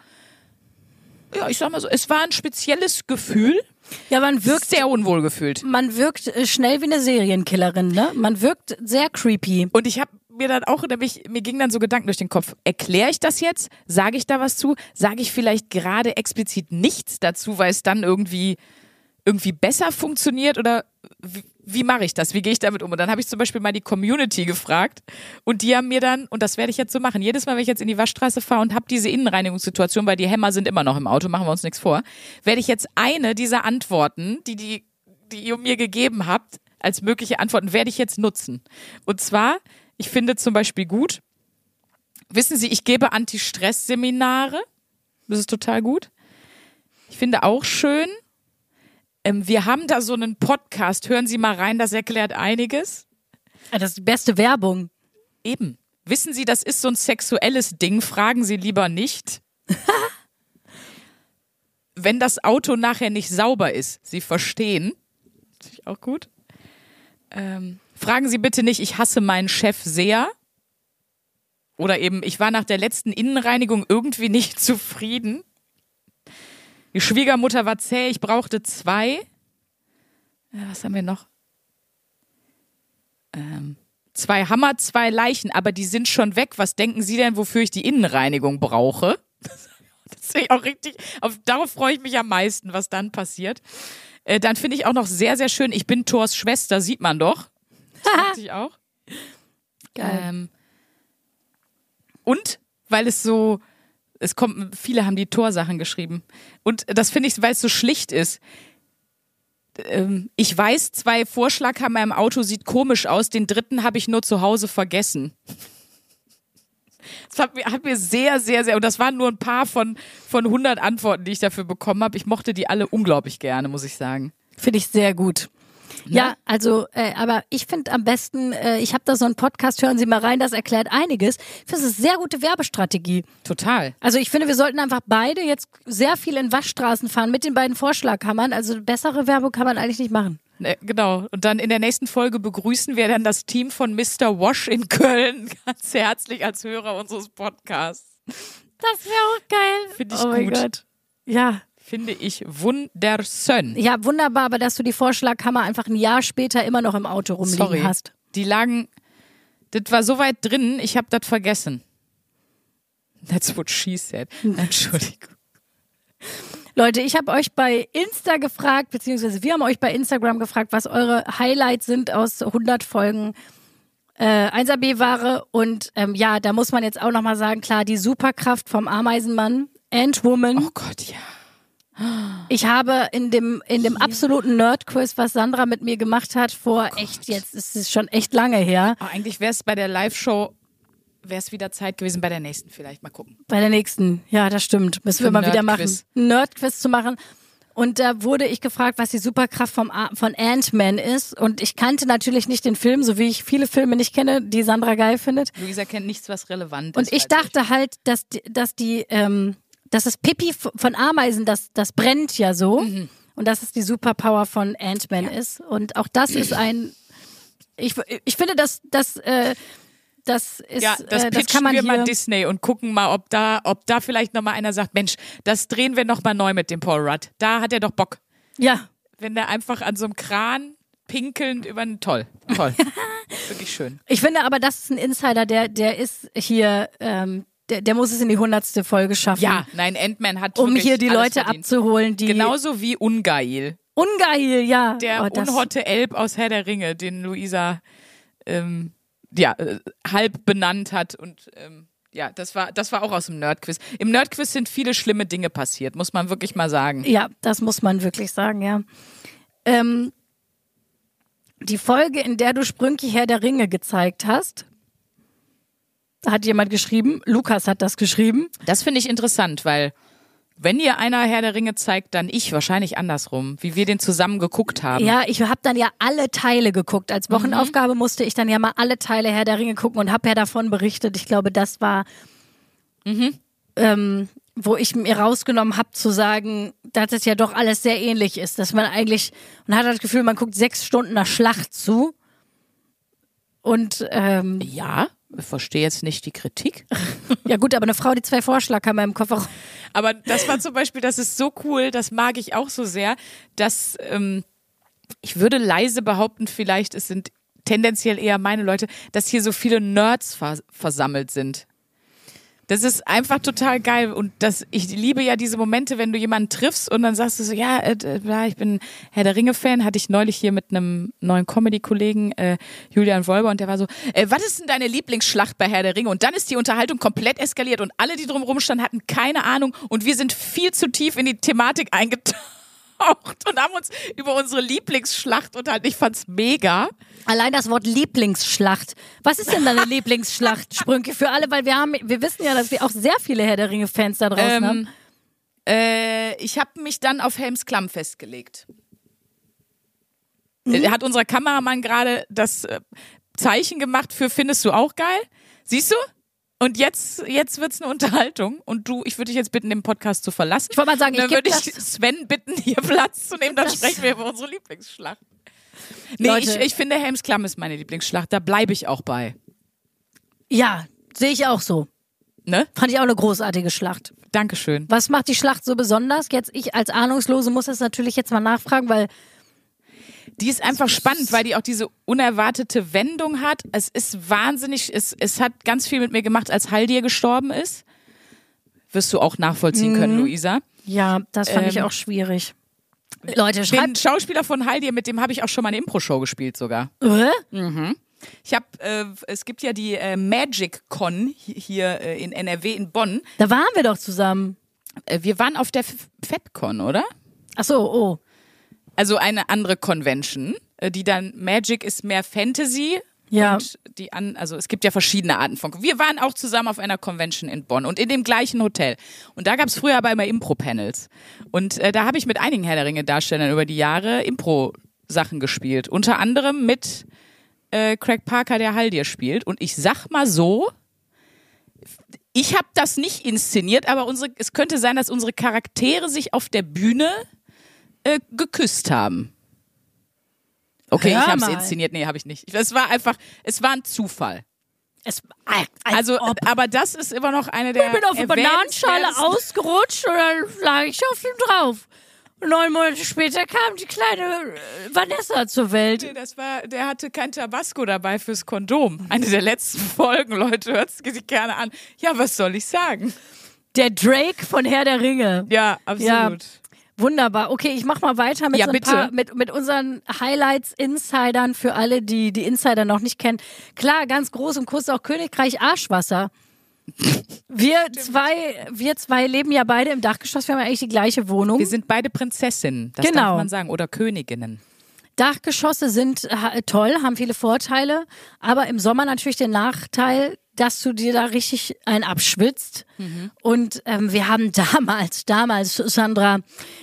ja, ich sag mal so, es war ein spezielles Gefühl, Ja, man wirkt, sehr unwohl gefühlt. man wirkt äh, schnell wie eine Serienkillerin, ne? Man wirkt sehr creepy. Und ich habe mir dann auch, nämlich, mir ging dann so Gedanken durch den Kopf. Erkläre ich das jetzt? Sage ich da was zu? Sage ich vielleicht gerade explizit nichts dazu, weil es dann irgendwie, irgendwie besser funktioniert? Oder wie, wie mache ich das? Wie gehe ich damit um? Und dann habe ich zum Beispiel mal die Community gefragt und die haben mir dann, und das werde ich jetzt so machen, jedes Mal, wenn ich jetzt in die Waschstraße fahre und habe diese Innenreinigungssituation, weil die Hämmer sind immer noch im Auto, machen wir uns nichts vor, werde ich jetzt eine dieser Antworten, die, die, die ihr mir gegeben habt, als mögliche Antworten, werde ich jetzt nutzen. Und zwar, ich finde zum Beispiel gut, wissen Sie, ich gebe Anti-Stress-Seminare. Das ist total gut. Ich finde auch schön, ähm, wir haben da so einen Podcast, hören Sie mal rein, das erklärt einiges. Ja, Das ist die beste Werbung. Eben. Wissen Sie, das ist so ein sexuelles Ding, fragen Sie lieber nicht. Wenn das Auto nachher nicht sauber ist, Sie verstehen. Finde ich auch gut. Ähm, fragen Sie bitte nicht, ich hasse meinen Chef sehr. Oder eben, ich war nach der letzten Innenreinigung irgendwie nicht zufrieden. Die Schwiegermutter war zäh, ich brauchte zwei. Ja, was haben wir noch? Ähm, zwei Hammer, zwei Leichen, aber die sind schon weg. Was denken Sie denn, wofür ich die Innenreinigung brauche? Das finde auch richtig. Auf, darauf freue ich mich am meisten, was dann passiert. Äh, dann finde ich auch noch sehr, sehr schön. Ich bin Thors Schwester, sieht man doch. Das ich auch. Geil. Ähm, und weil es so, es kommt, viele haben die Torsachen geschrieben. Und das finde ich, weil es so schlicht ist. Ähm, ich weiß, zwei Vorschlaghammer im Auto sieht komisch aus, den dritten habe ich nur zu Hause vergessen. Das hat mir, hat mir sehr, sehr, sehr, und das waren nur ein paar von, von 100 Antworten, die ich dafür bekommen habe. Ich mochte die alle unglaublich gerne, muss ich sagen. Finde ich sehr gut. Ja, also, äh, aber ich finde am besten, äh, ich habe da so einen Podcast, hören Sie mal rein, das erklärt einiges. Ich finde, es ist eine sehr gute Werbestrategie. Total. Also ich finde, wir sollten einfach beide jetzt sehr viel in Waschstraßen fahren mit den beiden Vorschlagkammern. Also bessere Werbung kann man eigentlich nicht machen. Ne, Genau. Und dann in der nächsten Folge begrüßen wir dann das Team von Mr. Wash in Köln ganz herzlich als Hörer unseres Podcasts. Das wäre auch geil. Finde ich oh mein gut. Gott. Ja, Finde ich wunderschön. ja, wunderbar, aber dass du die Vorschlagkammer einfach ein Jahr später immer noch im Auto rumliegen Sorry. hast. Die lagen, das war so weit drin, ich habe das vergessen. That's what she said. Entschuldigung. Leute, ich habe euch bei Insta gefragt, beziehungsweise wir haben euch bei Instagram gefragt, was eure Highlights sind aus 100 Folgen äh, 1AB-Ware. Und ähm, ja, da muss man jetzt auch nochmal sagen, klar, die Superkraft vom Ameisenmann, Ant-Woman. Oh Gott, ja. Ich habe in dem, in dem absoluten Nerd-Quiz, was Sandra mit mir gemacht hat, vor echt, jetzt ist es schon echt lange her, Oh, eigentlich wäre es bei der Live-Show, wäre es wieder Zeit gewesen, bei der nächsten vielleicht. Mal gucken. bei der nächsten. Ja, das stimmt. Müssen wir Für mal wieder machen. Nerd-Quiz. Zu machen. Und da wurde ich gefragt, was die Superkraft vom von Ant-Man ist. Und ich kannte natürlich nicht den Film, so wie ich viele Filme nicht kenne, die Sandra geil findet. Luisa kennt nichts, was relevant Und ist. ich dachte halt, dass die, dass die, ähm, dass das Pipi f- von Ameisen, das, das brennt ja so. Mhm. Und dass es die Superpower von Ant-Man ist. Und auch das ist ein, ich, ich finde, dass, das, äh, das ist, ja, das äh, das kann man wir mal Disney und gucken mal, ob da, ob da vielleicht nochmal einer sagt, Mensch, das drehen wir nochmal neu mit dem Paul Rudd. Da hat er doch Bock. ja, Wenn der einfach an so einem Kran pinkelnd über einen, toll, toll. Wirklich schön. Ich finde aber, das ist ein Insider, der, der ist hier, ähm, der, der muss es in die hundertste Folge schaffen. Ja, nein, Ant-Man hat Um hier die Leute verdient. abzuholen, die. Genauso wie Ungeil. Ungeil, ja. Der Oh, unhotte Elb aus Herr der Ringe, den Luisa ähm, ja, äh, halb benannt hat und ähm, ja, das war, das war auch aus dem Nerdquiz. Im Nerdquiz sind viele schlimme Dinge passiert, muss man wirklich mal sagen. Ja, das muss man wirklich sagen, ja. Ähm, die Folge, in der du Sprünki Herr der Ringe gezeigt hast, hat jemand geschrieben, Lukas hat das geschrieben. Das finde ich interessant, weil wenn ihr einer Herr der Ringe zeigt, dann ich wahrscheinlich andersrum, wie wir den zusammen geguckt haben. Ja, ich habe dann ja alle Teile geguckt. Als Wochenaufgabe musste ich dann ja mal alle Teile Herr der Ringe gucken und habe ja davon berichtet. Ich glaube, das war, ähm, wo ich mir rausgenommen habe zu sagen, dass es ja doch alles sehr ähnlich ist. Dass man eigentlich, man hat das Gefühl, man guckt sechs Stunden nach Schlacht zu. Und ähm, Ja, ich verstehe jetzt nicht die Kritik. ja gut, aber eine Frau, die zwei Vorschlaghammer im Kofferraum. Aber das war zum Beispiel, das ist so cool, das mag ich auch so sehr, dass ähm, ich würde leise behaupten, vielleicht es sind tendenziell eher meine Leute, dass hier so viele Nerds vers versammelt sind. Das ist einfach total geil und das ich liebe ja diese Momente, wenn du jemanden triffst und dann sagst du so, ja, äh, ich bin Herr der Ringe Fan, hatte ich neulich hier mit einem neuen Comedy Kollegen äh, Julian Wolber und der war so, äh, was ist denn deine Lieblingsschlacht bei Herr der Ringe? Und dann ist die Unterhaltung komplett eskaliert und alle, die drumherum standen, hatten keine Ahnung und wir sind viel zu tief in die Thematik eingetaucht und haben uns über unsere Lieblingsschlacht unterhalten. Ich fand's mega. Allein das Wort Lieblingsschlacht. Was ist denn deine Lieblingsschlacht, Sprünke? Für alle, weil wir haben, wir wissen ja, dass wir auch sehr viele Herr der Ringe-Fans da draußen haben. Ähm, äh, ich habe mich dann auf Helms Klamm festgelegt. Mhm. Hat unser Kameramann gerade das äh, Zeichen gemacht für findest du auch geil? Siehst du? Und jetzt, jetzt wird's eine Unterhaltung. Und du, ich würde dich jetzt bitten, den Podcast zu verlassen. Ich wollte mal sagen, dann ich würde ich Sven bitten, hier Platz zu nehmen. Dann sprechen wir über unsere Lieblingsschlacht. Nee, Leute. ich, ich finde Helms Klamm ist meine Lieblingsschlacht. Da bleibe ich auch bei. Ja, sehe ich auch so. Ne? Fand ich auch eine großartige Schlacht. Dankeschön. Was macht die Schlacht so besonders? Jetzt ich als Ahnungslose muss das natürlich jetzt mal nachfragen, weil Die ist einfach spannend, weil die auch diese unerwartete Wendung hat. Es ist wahnsinnig, es, es hat ganz viel mit mir gemacht, als Haldir gestorben ist. Wirst du auch nachvollziehen können, Luisa. ja, das fand ich Ähm, auch schwierig. Leute, Den schreibt. Schauspieler von Haldir, mit dem habe ich auch schon mal eine Impro-Show gespielt sogar. Äh? Ich habe, äh, es gibt ja die äh, Magic Con hi- hier äh, in NRW in Bonn. Da waren wir doch zusammen. Äh, wir waren auf der F- FedCon, oder? Ach so, oh. Also eine andere Convention, äh, die dann Magic ist mehr Fantasy. Ja. Und die an, also es gibt ja verschiedene Arten von. Wir waren auch zusammen auf einer Convention in Bonn und in dem gleichen Hotel. Und da gab es früher aber immer Impro-Panels. Und äh, da habe ich mit einigen Herr der Ringe-Darstellern über die Jahre Impro Sachen gespielt. Unter anderem mit äh, Craig Parker, der Haldir spielt. Und ich sag mal so, ich habe das nicht inszeniert, aber unsere, es könnte sein, dass unsere Charaktere sich auf der Bühne äh, geküsst haben. Okay, Hör ich habe es inszeniert. Nee, habe ich nicht. Es war einfach, es war ein Zufall. Es, als Also, ob. aber das ist immer noch eine der ich bin auf eine Bananenschale ausgerutscht und dann lag ich auf dem drauf. Neun Monate später kam die kleine äh, Vanessa zur Welt. Nee, Das war, der hatte kein Tabasco dabei fürs Kondom. Eine der letzten Folgen, Leute, hört sich gerne an. Ja, was soll ich sagen? Der Drake von Herr der Ringe. Ja, absolut. Wunderbar. Okay, ich mach mal weiter mit Ja, so ein bitte. paar, mit, mit unseren Highlights, Insidern für alle, die die Insider noch nicht kennen. Klar, ganz groß und kurz auch Königreich Arschwasser. Wir zwei, wir zwei leben ja beide im Dachgeschoss. Wir haben eigentlich die gleiche Wohnung. Wir sind beide Prinzessinnen, das Genau. darf man sagen, oder Königinnen. Dachgeschosse sind ha- toll, haben viele Vorteile, aber im Sommer natürlich den Nachteil, dass du dir da richtig ein abschwitzt. Und ähm, wir haben damals, damals, Sandra,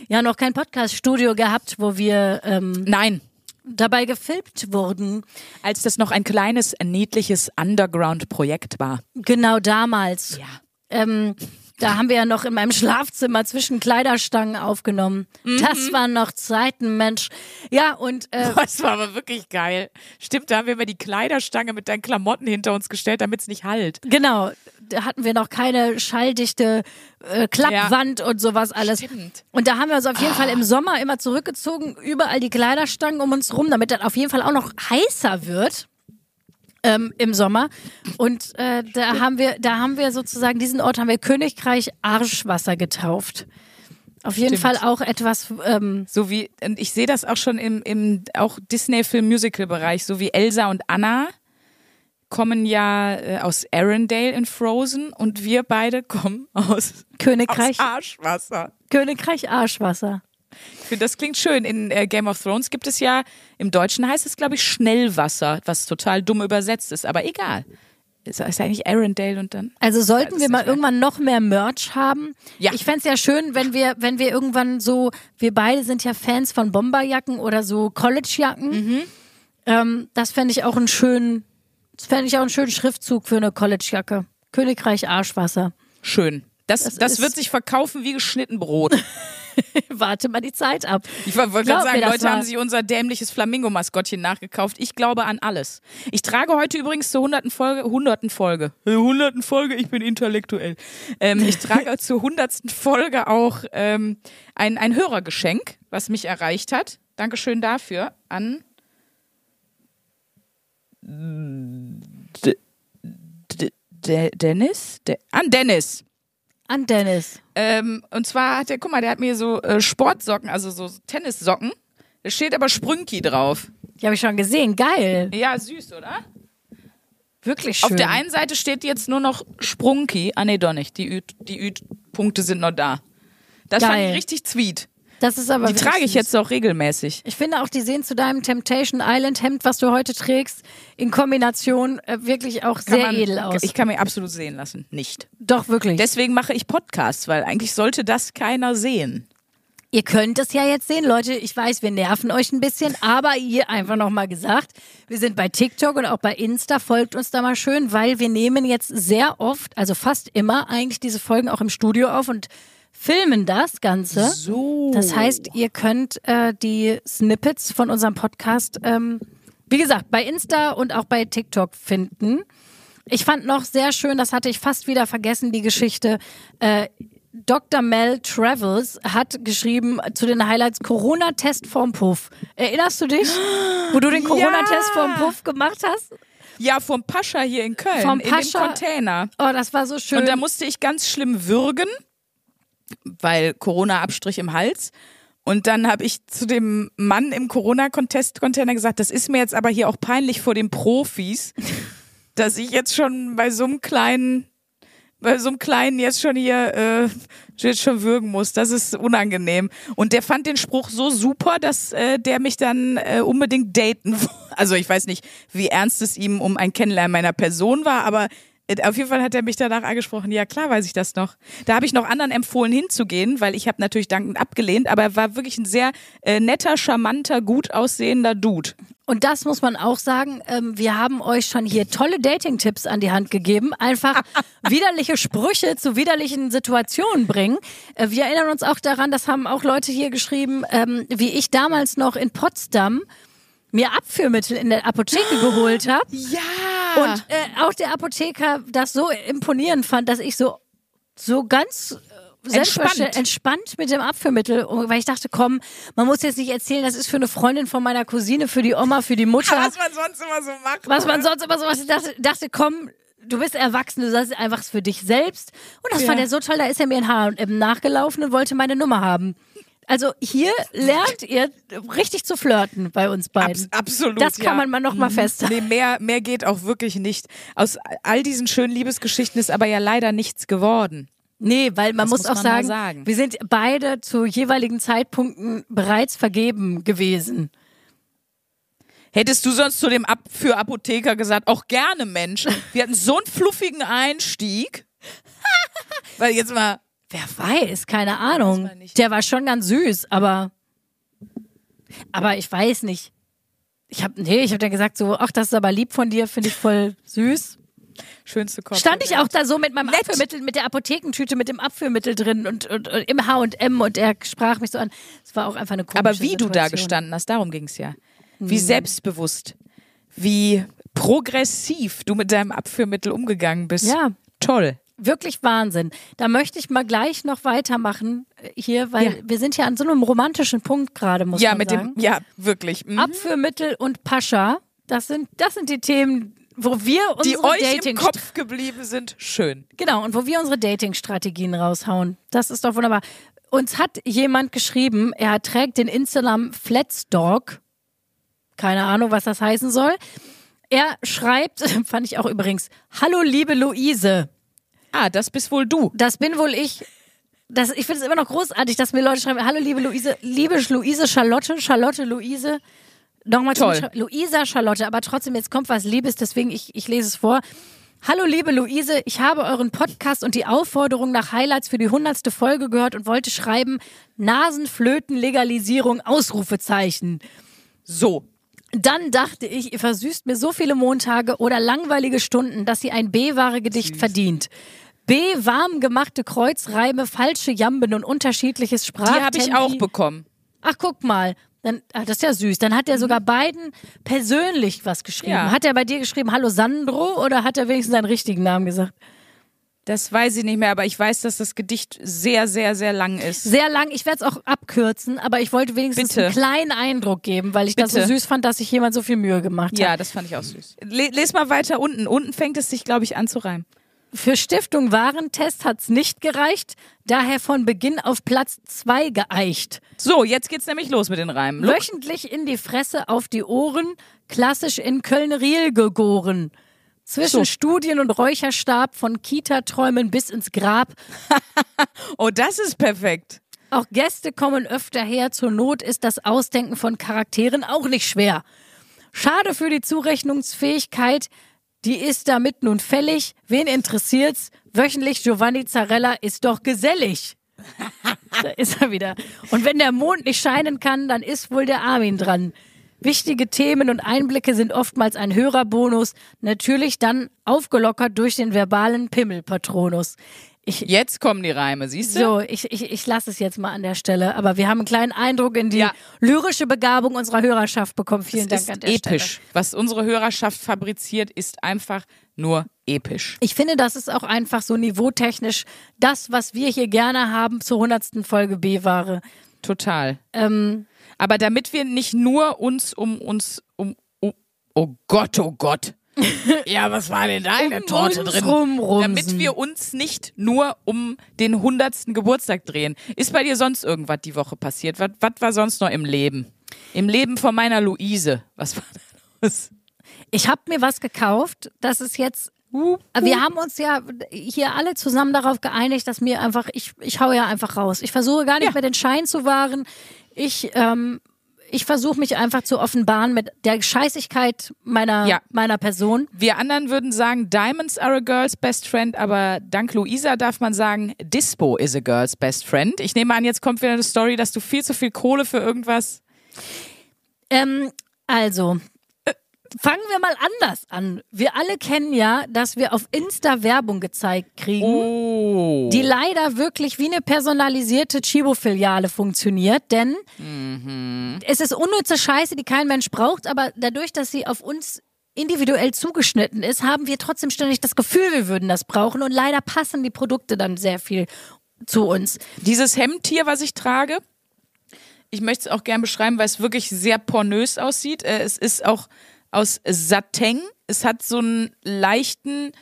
ja noch kein Podcast-Studio gehabt, wo wir ähm, Nein, dabei gefilmt wurden. als das noch ein kleines, niedliches Underground-Projekt war. Genau damals. Ja. Ähm, da haben wir ja noch in meinem Schlafzimmer zwischen Kleiderstangen aufgenommen. Mhm. Das waren noch Zeiten, Mensch. Ja, und äh, Das war aber wirklich geil. Stimmt, da haben wir immer die Kleiderstange mit deinen Klamotten hinter uns gestellt, damit es nicht halt. Genau, da hatten wir noch keine schalldichte äh, Klappwand und sowas alles. Stimmt. Und da haben wir uns auf jeden Fall im Sommer immer zurückgezogen, überall die Kleiderstangen um uns rum, damit das auf jeden Fall auch noch heißer wird. Ähm, im Sommer. Und äh, da haben wir da haben wir sozusagen diesen Ort haben wir Königreich Arschwasser getauft. Auf jeden Stimmt. Fall auch etwas ähm, So wie, und ich sehe das auch schon im, im auch Disney-Film-Musical-Bereich, so wie Elsa und Anna kommen ja äh, aus Arendelle in Frozen und wir beide kommen aus, Königreich aus Arschwasser. Königreich Arschwasser Ich finde, das klingt schön. In äh, Game of Thrones gibt es ja, im Deutschen heißt es, glaube ich, Schnellwasser, was total dumm übersetzt ist, aber egal. Ist, ist eigentlich Arendelle und dann. Also sollten wir mal nicht irgendwann noch mehr Merch haben. Ja. Ich fänd's ja schön, wenn wir, wenn wir irgendwann so, wir beide sind ja Fans von Bomberjacken oder so Collegejacken. Mhm. Ähm, das fände ich auch einen schönen, das fände ich auch einen schönen Schriftzug für eine Collegejacke. Königreich Arschwasser. Schön. Das, Das das, wird sich verkaufen wie geschnitten Brot. Warte mal die Zeit ab. Ich wollte gerade sagen, Leute war- haben sich unser dämliches Flamingo-Maskottchen nachgekauft. Ich glaube an alles. Ich trage heute übrigens zur hunderten Folge, hunderten Folge, hunderten Folge, ich bin intellektuell. Ähm, ich trage zur hundertsten Folge auch ähm, ein, ein Hörergeschenk, was mich erreicht hat. Dankeschön dafür an D D Dennis? De an Dennis. An Dennis. Ähm, und zwar hat der, guck mal, der hat mir so äh, Sportsocken, also so Tennissocken. Da steht aber Sprünki drauf. Die habe ich schon gesehen. Geil. Ja, süß, oder? Wirklich schön. Auf der einen Seite steht jetzt nur noch Sprunki. Ah, nee, doch nicht. Die Ü- die Ü-Punkte sind noch da. Das fand Geil. ich richtig sweet. Das ist aber Die trage ich süß. jetzt auch regelmäßig. Ich finde auch, die sehen zu deinem Temptation Island Hemd, was du heute trägst, in Kombination äh, wirklich auch Kann sehr man- edel aus. Ich kann mir absolut sehen lassen. Nicht. Doch, wirklich. Deswegen mache ich Podcasts, weil eigentlich sollte das keiner sehen. Ihr könnt es ja jetzt sehen, Leute. Ich weiß, wir nerven euch ein bisschen, aber ihr einfach nochmal gesagt, wir sind bei TikTok und auch bei Insta. Folgt uns da mal schön, weil wir nehmen jetzt sehr oft, also fast immer eigentlich diese Folgen auch im Studio auf und filmen das Ganze. So. Das heißt, ihr könnt äh, die Snippets von unserem Podcast, ähm, wie gesagt, bei Insta und auch bei TikTok finden. Ich fand noch sehr schön, das hatte ich fast wieder vergessen, die Geschichte. Äh, Dr. Mel Travels hat geschrieben zu den Highlights Corona-Test vorm Puff. Erinnerst du dich, wo du den Corona-Test vorm Puff gemacht hast? Ja, vom Pascha hier in Köln. Vom in Pascha. dem Container. Oh, das war so schön. Und da musste ich ganz schlimm würgen, weil Corona-Abstrich im Hals. Und dann habe ich zu dem Mann im Corona-Contest-Container gesagt, das ist mir jetzt aber hier auch peinlich vor den Profis, dass ich jetzt schon bei so einem kleinen, bei so einem kleinen jetzt schon hier äh, jetzt schon würgen muss. Das ist unangenehm. Und der fand den Spruch so super, dass äh, der mich dann äh, unbedingt daten. Also ich weiß nicht, wie ernst es ihm um ein Kennenlernen meiner Person war, aber Auf jeden Fall hat er mich danach angesprochen. Ja, klar weiß ich das noch. Da habe ich noch anderen empfohlen hinzugehen, weil ich habe natürlich dankend abgelehnt, aber er war wirklich ein sehr äh, netter, charmanter, gut aussehender Dude. Und das muss man auch sagen. Ähm, wir haben euch schon hier tolle Dating-Tipps an die Hand gegeben. Einfach widerliche Sprüche zu widerlichen Situationen bringen. Äh, wir erinnern uns auch daran, das haben auch Leute hier geschrieben, ähm, wie ich damals noch in Potsdam mir Abführmittel in der Apotheke geholt habe. Ja. Und äh, auch der Apotheker das so imponierend fand, dass ich so, so ganz äh, selbstverständlich entspannt mit dem Abführmittel, weil ich dachte, komm, man muss jetzt nicht erzählen, das ist für eine Freundin von meiner Cousine, für die Oma, für die Mutter, was man sonst immer so macht. was man oder? sonst immer so was. Ich dachte, dachte, komm, du bist erwachsen, du sagst einfach für dich selbst. Und das Ja. fand er so toll, da ist er mir in H&M nachgelaufen und wollte meine Nummer haben. Also hier lernt ihr richtig zu flirten bei uns beiden. Abs absolut. Das kann ja. man mal noch mal Mhm. festhalten. Nee, mehr, mehr geht auch wirklich nicht. Aus all diesen schönen Liebesgeschichten ist aber ja leider nichts geworden. Nee, weil man muss muss auch man sagen, sagen. wir sind beide zu jeweiligen Zeitpunkten bereits vergeben gewesen. Hättest du sonst zu dem Ab für Apotheker gesagt, auch gerne Mensch, wir hatten so einen fluffigen Einstieg. Weil jetzt mal, Wer weiß, keine Ahnung. nicht. Der war schon ganz süß, aber aber ich weiß nicht. Ich habe nee, ich habe dann gesagt so, ach, das ist aber lieb von dir, finde ich voll süß. schönste Kopf. Stand ich auch da so mit meinem Nett. Abführmittel, mit der Apothekentüte, mit dem Abführmittel drin und, und, und im H&M und er sprach mich so an. Es war auch einfach eine komische Aber wie du da Situation. gestanden hast, darum ging's ja. Wie selbstbewusst, wie progressiv du mit deinem Abführmittel umgegangen bist. Ja. Toll. Wirklich Wahnsinn. Da möchte ich mal gleich noch weitermachen äh, hier, weil Ja. wir sind ja an so einem romantischen Punkt gerade, muss Ja, man mit sagen. dem, ja, wirklich. Mhm. Abführmittel und Pascha, das sind, das sind die Themen, wo wir unsere Die euch Dating im Kopf geblieben sind. Schön. Genau, und wo wir unsere Dating-Strategien raushauen. Das ist doch wunderbar. Uns hat jemand geschrieben, er trägt den Instagram Flatstalk. Keine Ahnung, was das heißen soll. Er schreibt, fand ich auch übrigens, Hallo liebe Luise. Ah, das bist wohl du. Das bin wohl ich. Das, ich finde es immer noch großartig, dass mir Leute schreiben, hallo liebe Luise, liebe Luise Charlotte, Charlotte Luise. Nochmal Toll. Luisa Charlotte, aber trotzdem, jetzt kommt was Liebes, deswegen ich, ich lese es vor. Hallo liebe Luise, ich habe euren Podcast und die Aufforderung nach Highlights für die hundertste Folge gehört und wollte schreiben, Nasenflöten-Legalisierung, Ausrufezeichen. So. Dann dachte ich, ihr versüßt mir so viele Montage oder langweilige Stunden, dass sie ein B-Ware-Gedicht verdient. B, warm gemachte Kreuzreime, falsche Jamben und unterschiedliches Die Sprachtempi. habe ich auch bekommen. Ach, guck mal. Dann, ah, das ist ja süß. Dann hat er sogar beiden persönlich was geschrieben. Ja. Hat er bei dir geschrieben, hallo Sandro, oder hat er wenigstens seinen richtigen Namen gesagt? Das weiß ich nicht mehr, aber ich weiß, dass das Gedicht sehr, sehr, sehr lang ist. Sehr lang. Ich werde es auch abkürzen, aber ich wollte wenigstens Bitte. einen kleinen Eindruck geben, weil ich das so Bitte. süß fand, dass sich jemand so viel Mühe gemacht hat. Ja, das fand ich auch süß. Le les mal weiter unten. Unten fängt es sich, glaube ich, an zu reimen. Für Stiftung Warentest hat's nicht gereicht, daher von Beginn auf Platz zwei geeicht. So, jetzt geht's nämlich los mit den Reimen. Look. Wöchentlich in die Fresse, auf die Ohren, klassisch in Köln-Riel gegoren. Zwischen So. Studien und Räucherstab, von Kita-Träumen bis ins Grab. Oh, das ist perfekt. Auch Gäste kommen öfter her, zur Not ist das Ausdenken von Charakteren auch nicht schwer. Schade für die Zurechnungsfähigkeit, die ist damit nun fällig. Wen interessiert's? Wöchentlich Giovanni Zarella ist doch gesellig. da ist er wieder. Und wenn der Mond nicht scheinen kann, dann ist wohl der Armin dran. Wichtige Themen und Einblicke sind oftmals ein Hörerbonus, natürlich dann aufgelockert durch den verbalen Pimmelpatronus. Ich, Jetzt kommen die Reime, siehst du? so, ich, ich, ich lasse es jetzt mal an der Stelle. Aber wir haben einen kleinen Eindruck in die Ja. lyrische Begabung unserer Hörerschaft bekommen. Vielen es Dank an der episch. Was unsere Hörerschaft fabriziert, ist einfach nur episch. Ich finde, das ist auch einfach so niveautechnisch das, was wir hier gerne haben zur hundertsten Folge B-Ware. Total. Ähm, Aber damit wir nicht nur uns um uns um, um oh Gott, oh Gott. ja, was war denn da in der Torte drin? rumrumsen. Damit wir uns nicht nur um den hundertsten Geburtstag drehen. Ist bei dir sonst irgendwas die Woche passiert? Was, was war sonst noch im Leben? Im Leben von meiner Luise. Was war da los? ich habe mir was gekauft. Das ist jetzt. Wir haben uns ja hier alle zusammen darauf geeinigt, dass mir einfach, ich, ich hau ja einfach raus. Ich versuche gar nicht Ja. mehr den Schein zu wahren. Ich, ähm, ich versuche mich einfach zu offenbaren mit der Scheißigkeit meiner, Ja. meiner Person. Wir anderen würden sagen, Diamonds are a girl's best friend, aber dank Luisa darf man sagen, Dispo is a girl's best friend. Ich nehme an, jetzt kommt wieder eine Story, dass du viel zu viel Kohle für irgendwas. Ähm, also, fangen wir mal anders an. Wir alle kennen ja, dass wir auf Insta Werbung gezeigt kriegen. Oh. die leider wirklich wie eine personalisierte Chibo-Filiale funktioniert, denn es ist unnütze Scheiße, die kein Mensch braucht, aber dadurch, dass sie auf uns individuell zugeschnitten ist, haben wir trotzdem ständig das Gefühl, wir würden das brauchen und leider passen die Produkte dann sehr viel zu uns. Dieses Hemd hier, was ich trage, ich möchte es auch gern beschreiben, weil es wirklich sehr pornös aussieht. Äh, Es ist auch aus Satin. Es hat so einen leichten,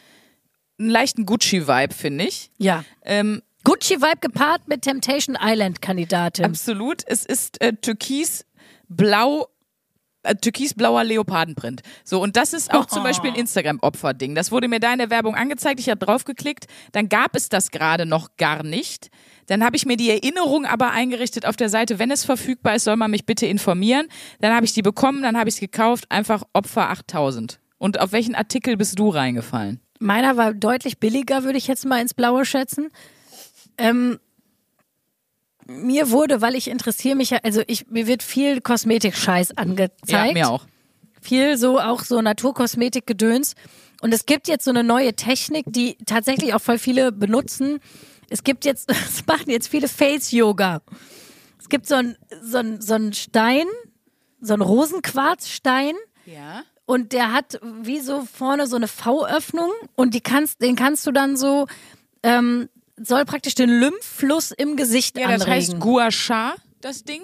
einen leichten Gucci-Vibe, finde ich. Ja. Ähm, Gucci-Vibe gepaart mit Temptation Island-Kandidatin. absolut. Es ist äh, türkisblau. Äh, türkisblauer Leopardenprint. So, und das ist auch zum Beispiel ein Instagram-Opfer-Ding. Das wurde mir da in der Werbung angezeigt. Ich habe draufgeklickt. Dann gab es das gerade noch gar nicht. Dann habe ich mir die Erinnerung aber eingerichtet auf der Seite, wenn es verfügbar ist, soll man mich bitte informieren. Dann habe ich die bekommen, dann habe ich es gekauft. Einfach Opfer 8000. Und auf welchen Artikel bist du reingefallen? Meiner war deutlich billiger, würde ich jetzt mal ins Blaue schätzen. Ähm, mir wurde, weil ich interessiere mich ja, also ich, mir wird viel Kosmetik-Scheiß angezeigt. Ja, mir auch. Viel so, auch so Naturkosmetik-Gedöns. Und es gibt jetzt so eine neue Technik, die tatsächlich auch voll viele benutzen. Es gibt jetzt, es machen jetzt viele Face-Yoga. Es gibt so ein, so ein, so ein Stein, so ein Rosenquarzstein. Ja. Und der hat wie so vorne so eine V-Öffnung und die kannst, den kannst du dann so, ähm, soll praktisch den Lymphfluss im Gesicht Ja, das anregen. heißt Gua Sha, das Ding.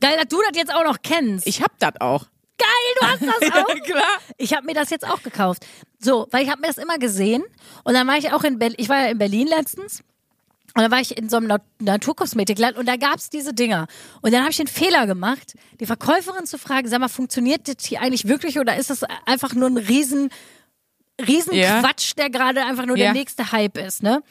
Geil, dass du das jetzt auch noch kennst. Ich hab das auch. Geil, du hast das auch. Klar. Ich habe mir das jetzt auch gekauft. So, weil ich habe mir das immer gesehen und dann war ich auch in Berlin, ich war ja in Berlin letztens und dann war ich in so einem Nat Naturkosmetikland und da gab's diese Dinger. Und dann habe ich den Fehler gemacht, die Verkäuferin zu fragen, sag mal, funktioniert das hier eigentlich wirklich oder ist das einfach nur ein riesen riesen Ja. Quatsch, der gerade einfach nur Ja. der nächste Hype ist, ne?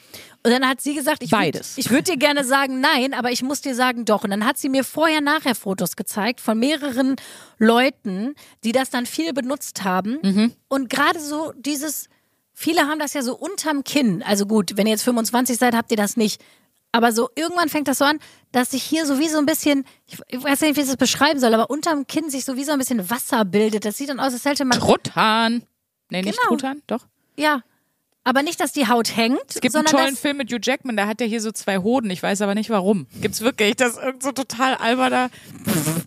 Und dann hat sie gesagt, ich würd- würde dir gerne sagen nein, aber ich muss dir sagen doch. Und dann hat sie mir vorher nachher Fotos gezeigt von mehreren Leuten, die das dann viel benutzt haben. Mhm. Und gerade so dieses, viele haben das ja so unterm Kinn. Also gut, wenn ihr jetzt 25 seid, habt ihr das nicht. Aber so irgendwann fängt das so an, dass sich hier so wie so ein bisschen, ich weiß nicht, wie ich das beschreiben soll, aber unterm Kinn sich so wie so ein bisschen Wasser bildet. Das sieht dann aus, als hätte man Truthahn. Nee, nicht Genau. Truthahn, doch. Ja. Aber nicht, dass die Haut hängt, Es gibt einen tollen Film mit Hugh Jackman, da hat er hier so zwei Hoden. Ich weiß aber nicht warum. Gibt's wirklich? Das ist irgend so total alberner.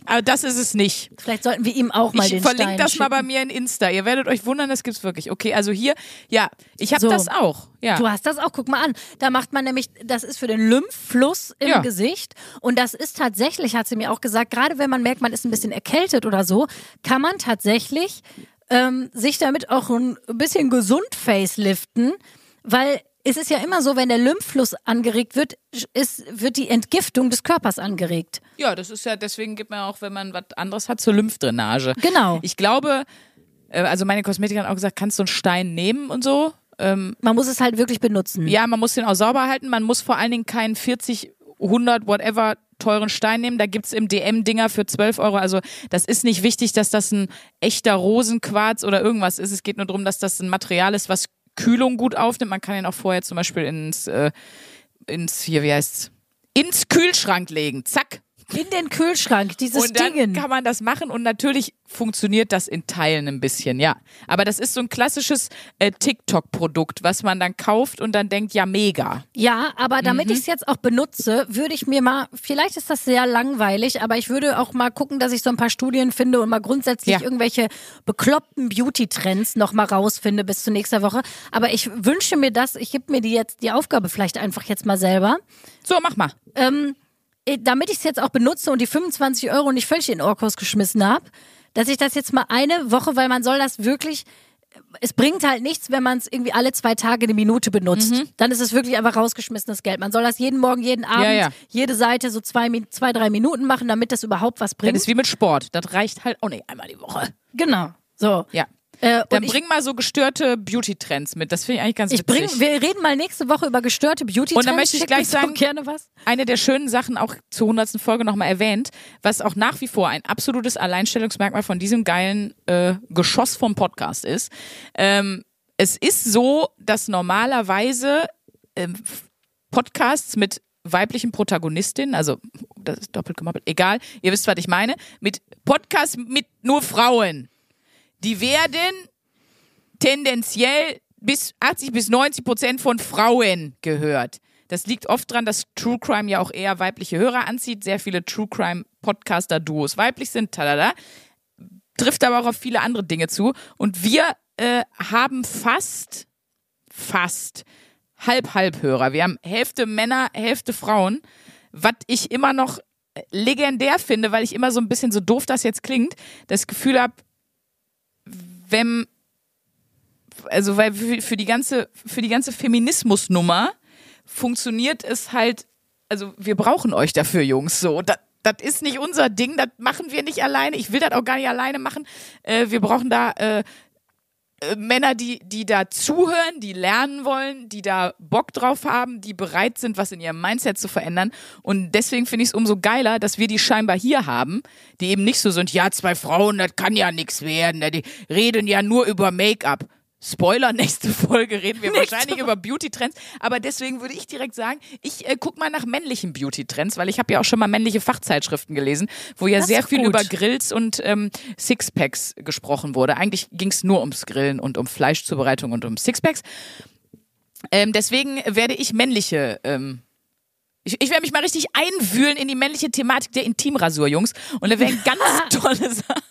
Aber das ist es nicht. vielleicht sollten wir ihm auch mal Ich den verlinke Stein das mal schicken. bei mir in Insta. Ihr werdet euch wundern, das gibt's wirklich. Okay, also hier, ja, ich habe So. das auch. Ja. Du hast das auch, guck mal an. Da macht man nämlich, das ist für den Lymphfluss im Ja. Gesicht. Und das ist tatsächlich, hat sie mir auch gesagt, gerade wenn man merkt, man ist ein bisschen erkältet oder so, kann man tatsächlich ähm, sich damit auch ein bisschen gesund faceliften, weil es ist ja immer so, wenn der Lymphfluss angeregt wird, ist, wird die Entgiftung des Körpers angeregt. Ja, das ist ja, deswegen gibt man auch, wenn man was anderes hat, zur Lymphdrainage. Genau. Ich glaube, äh, also meine Kosmetikerin hat auch gesagt, kannst du einen Stein nehmen und so. Ähm, Man muss es halt wirklich benutzen. ja, man muss den auch sauber halten. Man muss vor allen Dingen keinen 40, 100, whatever teuren Stein nehmen. Da gibt's im DM Dinger für 12 Euro. Also das ist nicht wichtig, dass das ein echter Rosenquarz oder irgendwas ist. Es geht nur darum, dass das ein Material ist, was Kühlung gut aufnimmt. Man kann ihn auch vorher zum Beispiel ins, äh, ins hier, wie heißt's? Ins Kühlschrank legen. Zack. In den Kühlschrank, dieses Und dann Ding. kann man das machen und natürlich funktioniert das in Teilen ein bisschen, ja. Aber das ist so ein klassisches äh, TikTok-Produkt, was man dann kauft und dann denkt, ja, mega. Ja, aber damit Mhm. ich es jetzt auch benutze, würde ich mir mal, vielleicht ist das sehr langweilig, aber ich würde auch mal gucken, dass ich so ein paar Studien finde und mal grundsätzlich Ja. irgendwelche bekloppten Beauty-Trends noch mal rausfinde bis zu nächster Woche. Aber ich wünsche mir das, ich gebe mir die jetzt die Aufgabe vielleicht einfach jetzt mal selber. So, mach mal. Ähm, damit ich es jetzt auch benutze und die 25 Euro nicht völlig in den Orkos geschmissen habe, dass ich das jetzt mal eine Woche, weil man soll das wirklich, es bringt halt nichts, wenn man es irgendwie alle zwei Tage eine Minute benutzt. Mhm. Dann ist es wirklich einfach rausgeschmissenes Geld. Man soll das jeden Morgen, jeden Abend, Ja, ja. jede Seite so zwei, zwei, drei Minuten machen, damit das überhaupt was Das bringt. ist wie mit Sport. Das reicht halt auch nicht einmal die Woche. Genau. So. Ja. Äh, Dann und ich, bring mal so gestörte Beauty-Trends mit. Das finde ich eigentlich ganz ich bring, witzig. wir reden mal nächste Woche über gestörte beauty Und dann möchte ich gleich sagen- gerne was. eine der schönen Sachen auch zur 100. Folge nochmal erwähnt, was auch nach wie vor ein absolutes Alleinstellungsmerkmal von diesem geilen äh, Geschoss vom Podcast ist. Ähm, es ist so, dass normalerweise ähm, Podcasts mit weiblichen Protagonistinnen, also das ist doppelt gemoppelt, egal, ihr wisst, was ich meine, mit Podcasts mit nur Frauen, die werden tendenziell bis 80 bis 90 Prozent von Frauen gehört. Das liegt oft dran, dass True Crime ja auch eher weibliche Hörer anzieht. Sehr viele True Crime Podcaster-Duos weiblich sind, talala. Trifft aber auch auf viele andere Dinge zu. Und wir äh, haben fast, fast halb-halb-Hörer. Wir haben Hälfte Männer, Hälfte Frauen. Was ich immer noch äh, legendär finde, weil ich immer so ein bisschen so doof das jetzt klingt, das Gefühl habe, wenn also weil für, die ganze für die ganze Feminismusnummer funktioniert es halt also wir brauchen euch dafür Jungs so das das ist nicht unser Ding, das machen wir nicht alleine. Ich will das auch gar nicht alleine machen. Äh, wir brauchen da äh, äh, Männer, die, die da zuhören, die lernen wollen, die da Bock drauf haben, die bereit sind, was in ihrem Mindset zu verändern. Und deswegen finde ich es umso geiler, dass wir die scheinbar hier haben, die eben nicht so sind, ja, zwei Frauen, das kann ja nichts werden, die reden ja nur über Make-up. Spoiler, nächste Folge reden wir wahrscheinlich über Beauty-Trends. Aber deswegen würde ich direkt sagen, ich äh, guck mal nach männlichen Beauty-Trends, weil ich habe ja auch schon mal männliche Fachzeitschriften gelesen, wo ja Das sehr viel gut. über Grills und ähm, Sixpacks gesprochen wurde. Eigentlich ging es nur ums Grillen und um Fleischzubereitung und um Sixpacks. Ähm, deswegen werde ich männliche. Ähm, ich, ich werde mich mal richtig einwühlen in die männliche Thematik der Intimrasur, Jungs. Und da werden ganz tolle Sachen.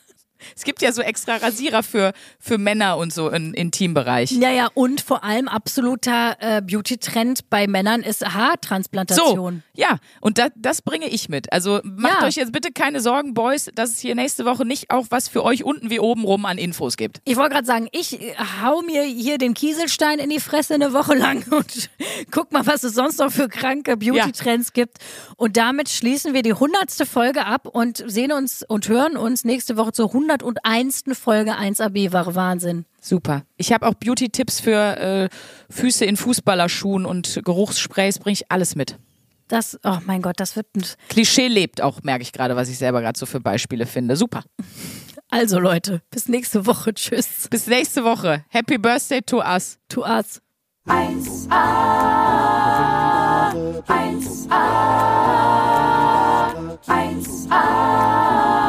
Es gibt ja so extra Rasierer für, für Männer und so im Intimbereich. Ja, ja, und vor allem absoluter äh, Beauty-Trend bei Männern ist Haartransplantation. So, ja, und da, das bringe ich mit. Also macht Ja. euch jetzt bitte keine Sorgen, Boys, dass es hier nächste Woche nicht auch was für euch unten wie oben rum an Infos gibt. Ich wollte gerade sagen, ich äh, hau mir hier den Kieselstein in die Fresse eine Woche lang und guck mal, was es sonst noch für kranke Beauty-Trends gibt. Und damit schließen wir die hundertste Folge ab und sehen uns und hören uns nächste Woche zur 101. Folge 1AB Wahre Wahnsinn. Super. Ich habe auch Beauty-Tipps für äh, Füße in Fußballerschuhen und Geruchssprays, bringe ich alles mit. Das, oh mein Gott, das wird ein. Klischee lebt auch, merke ich gerade, was ich selber gerade so für Beispiele finde. Super. Also Leute, bis nächste Woche. Tschüss. Bis nächste Woche. Happy Birthday to us. To us. 1A, 1A, 1A, 1A,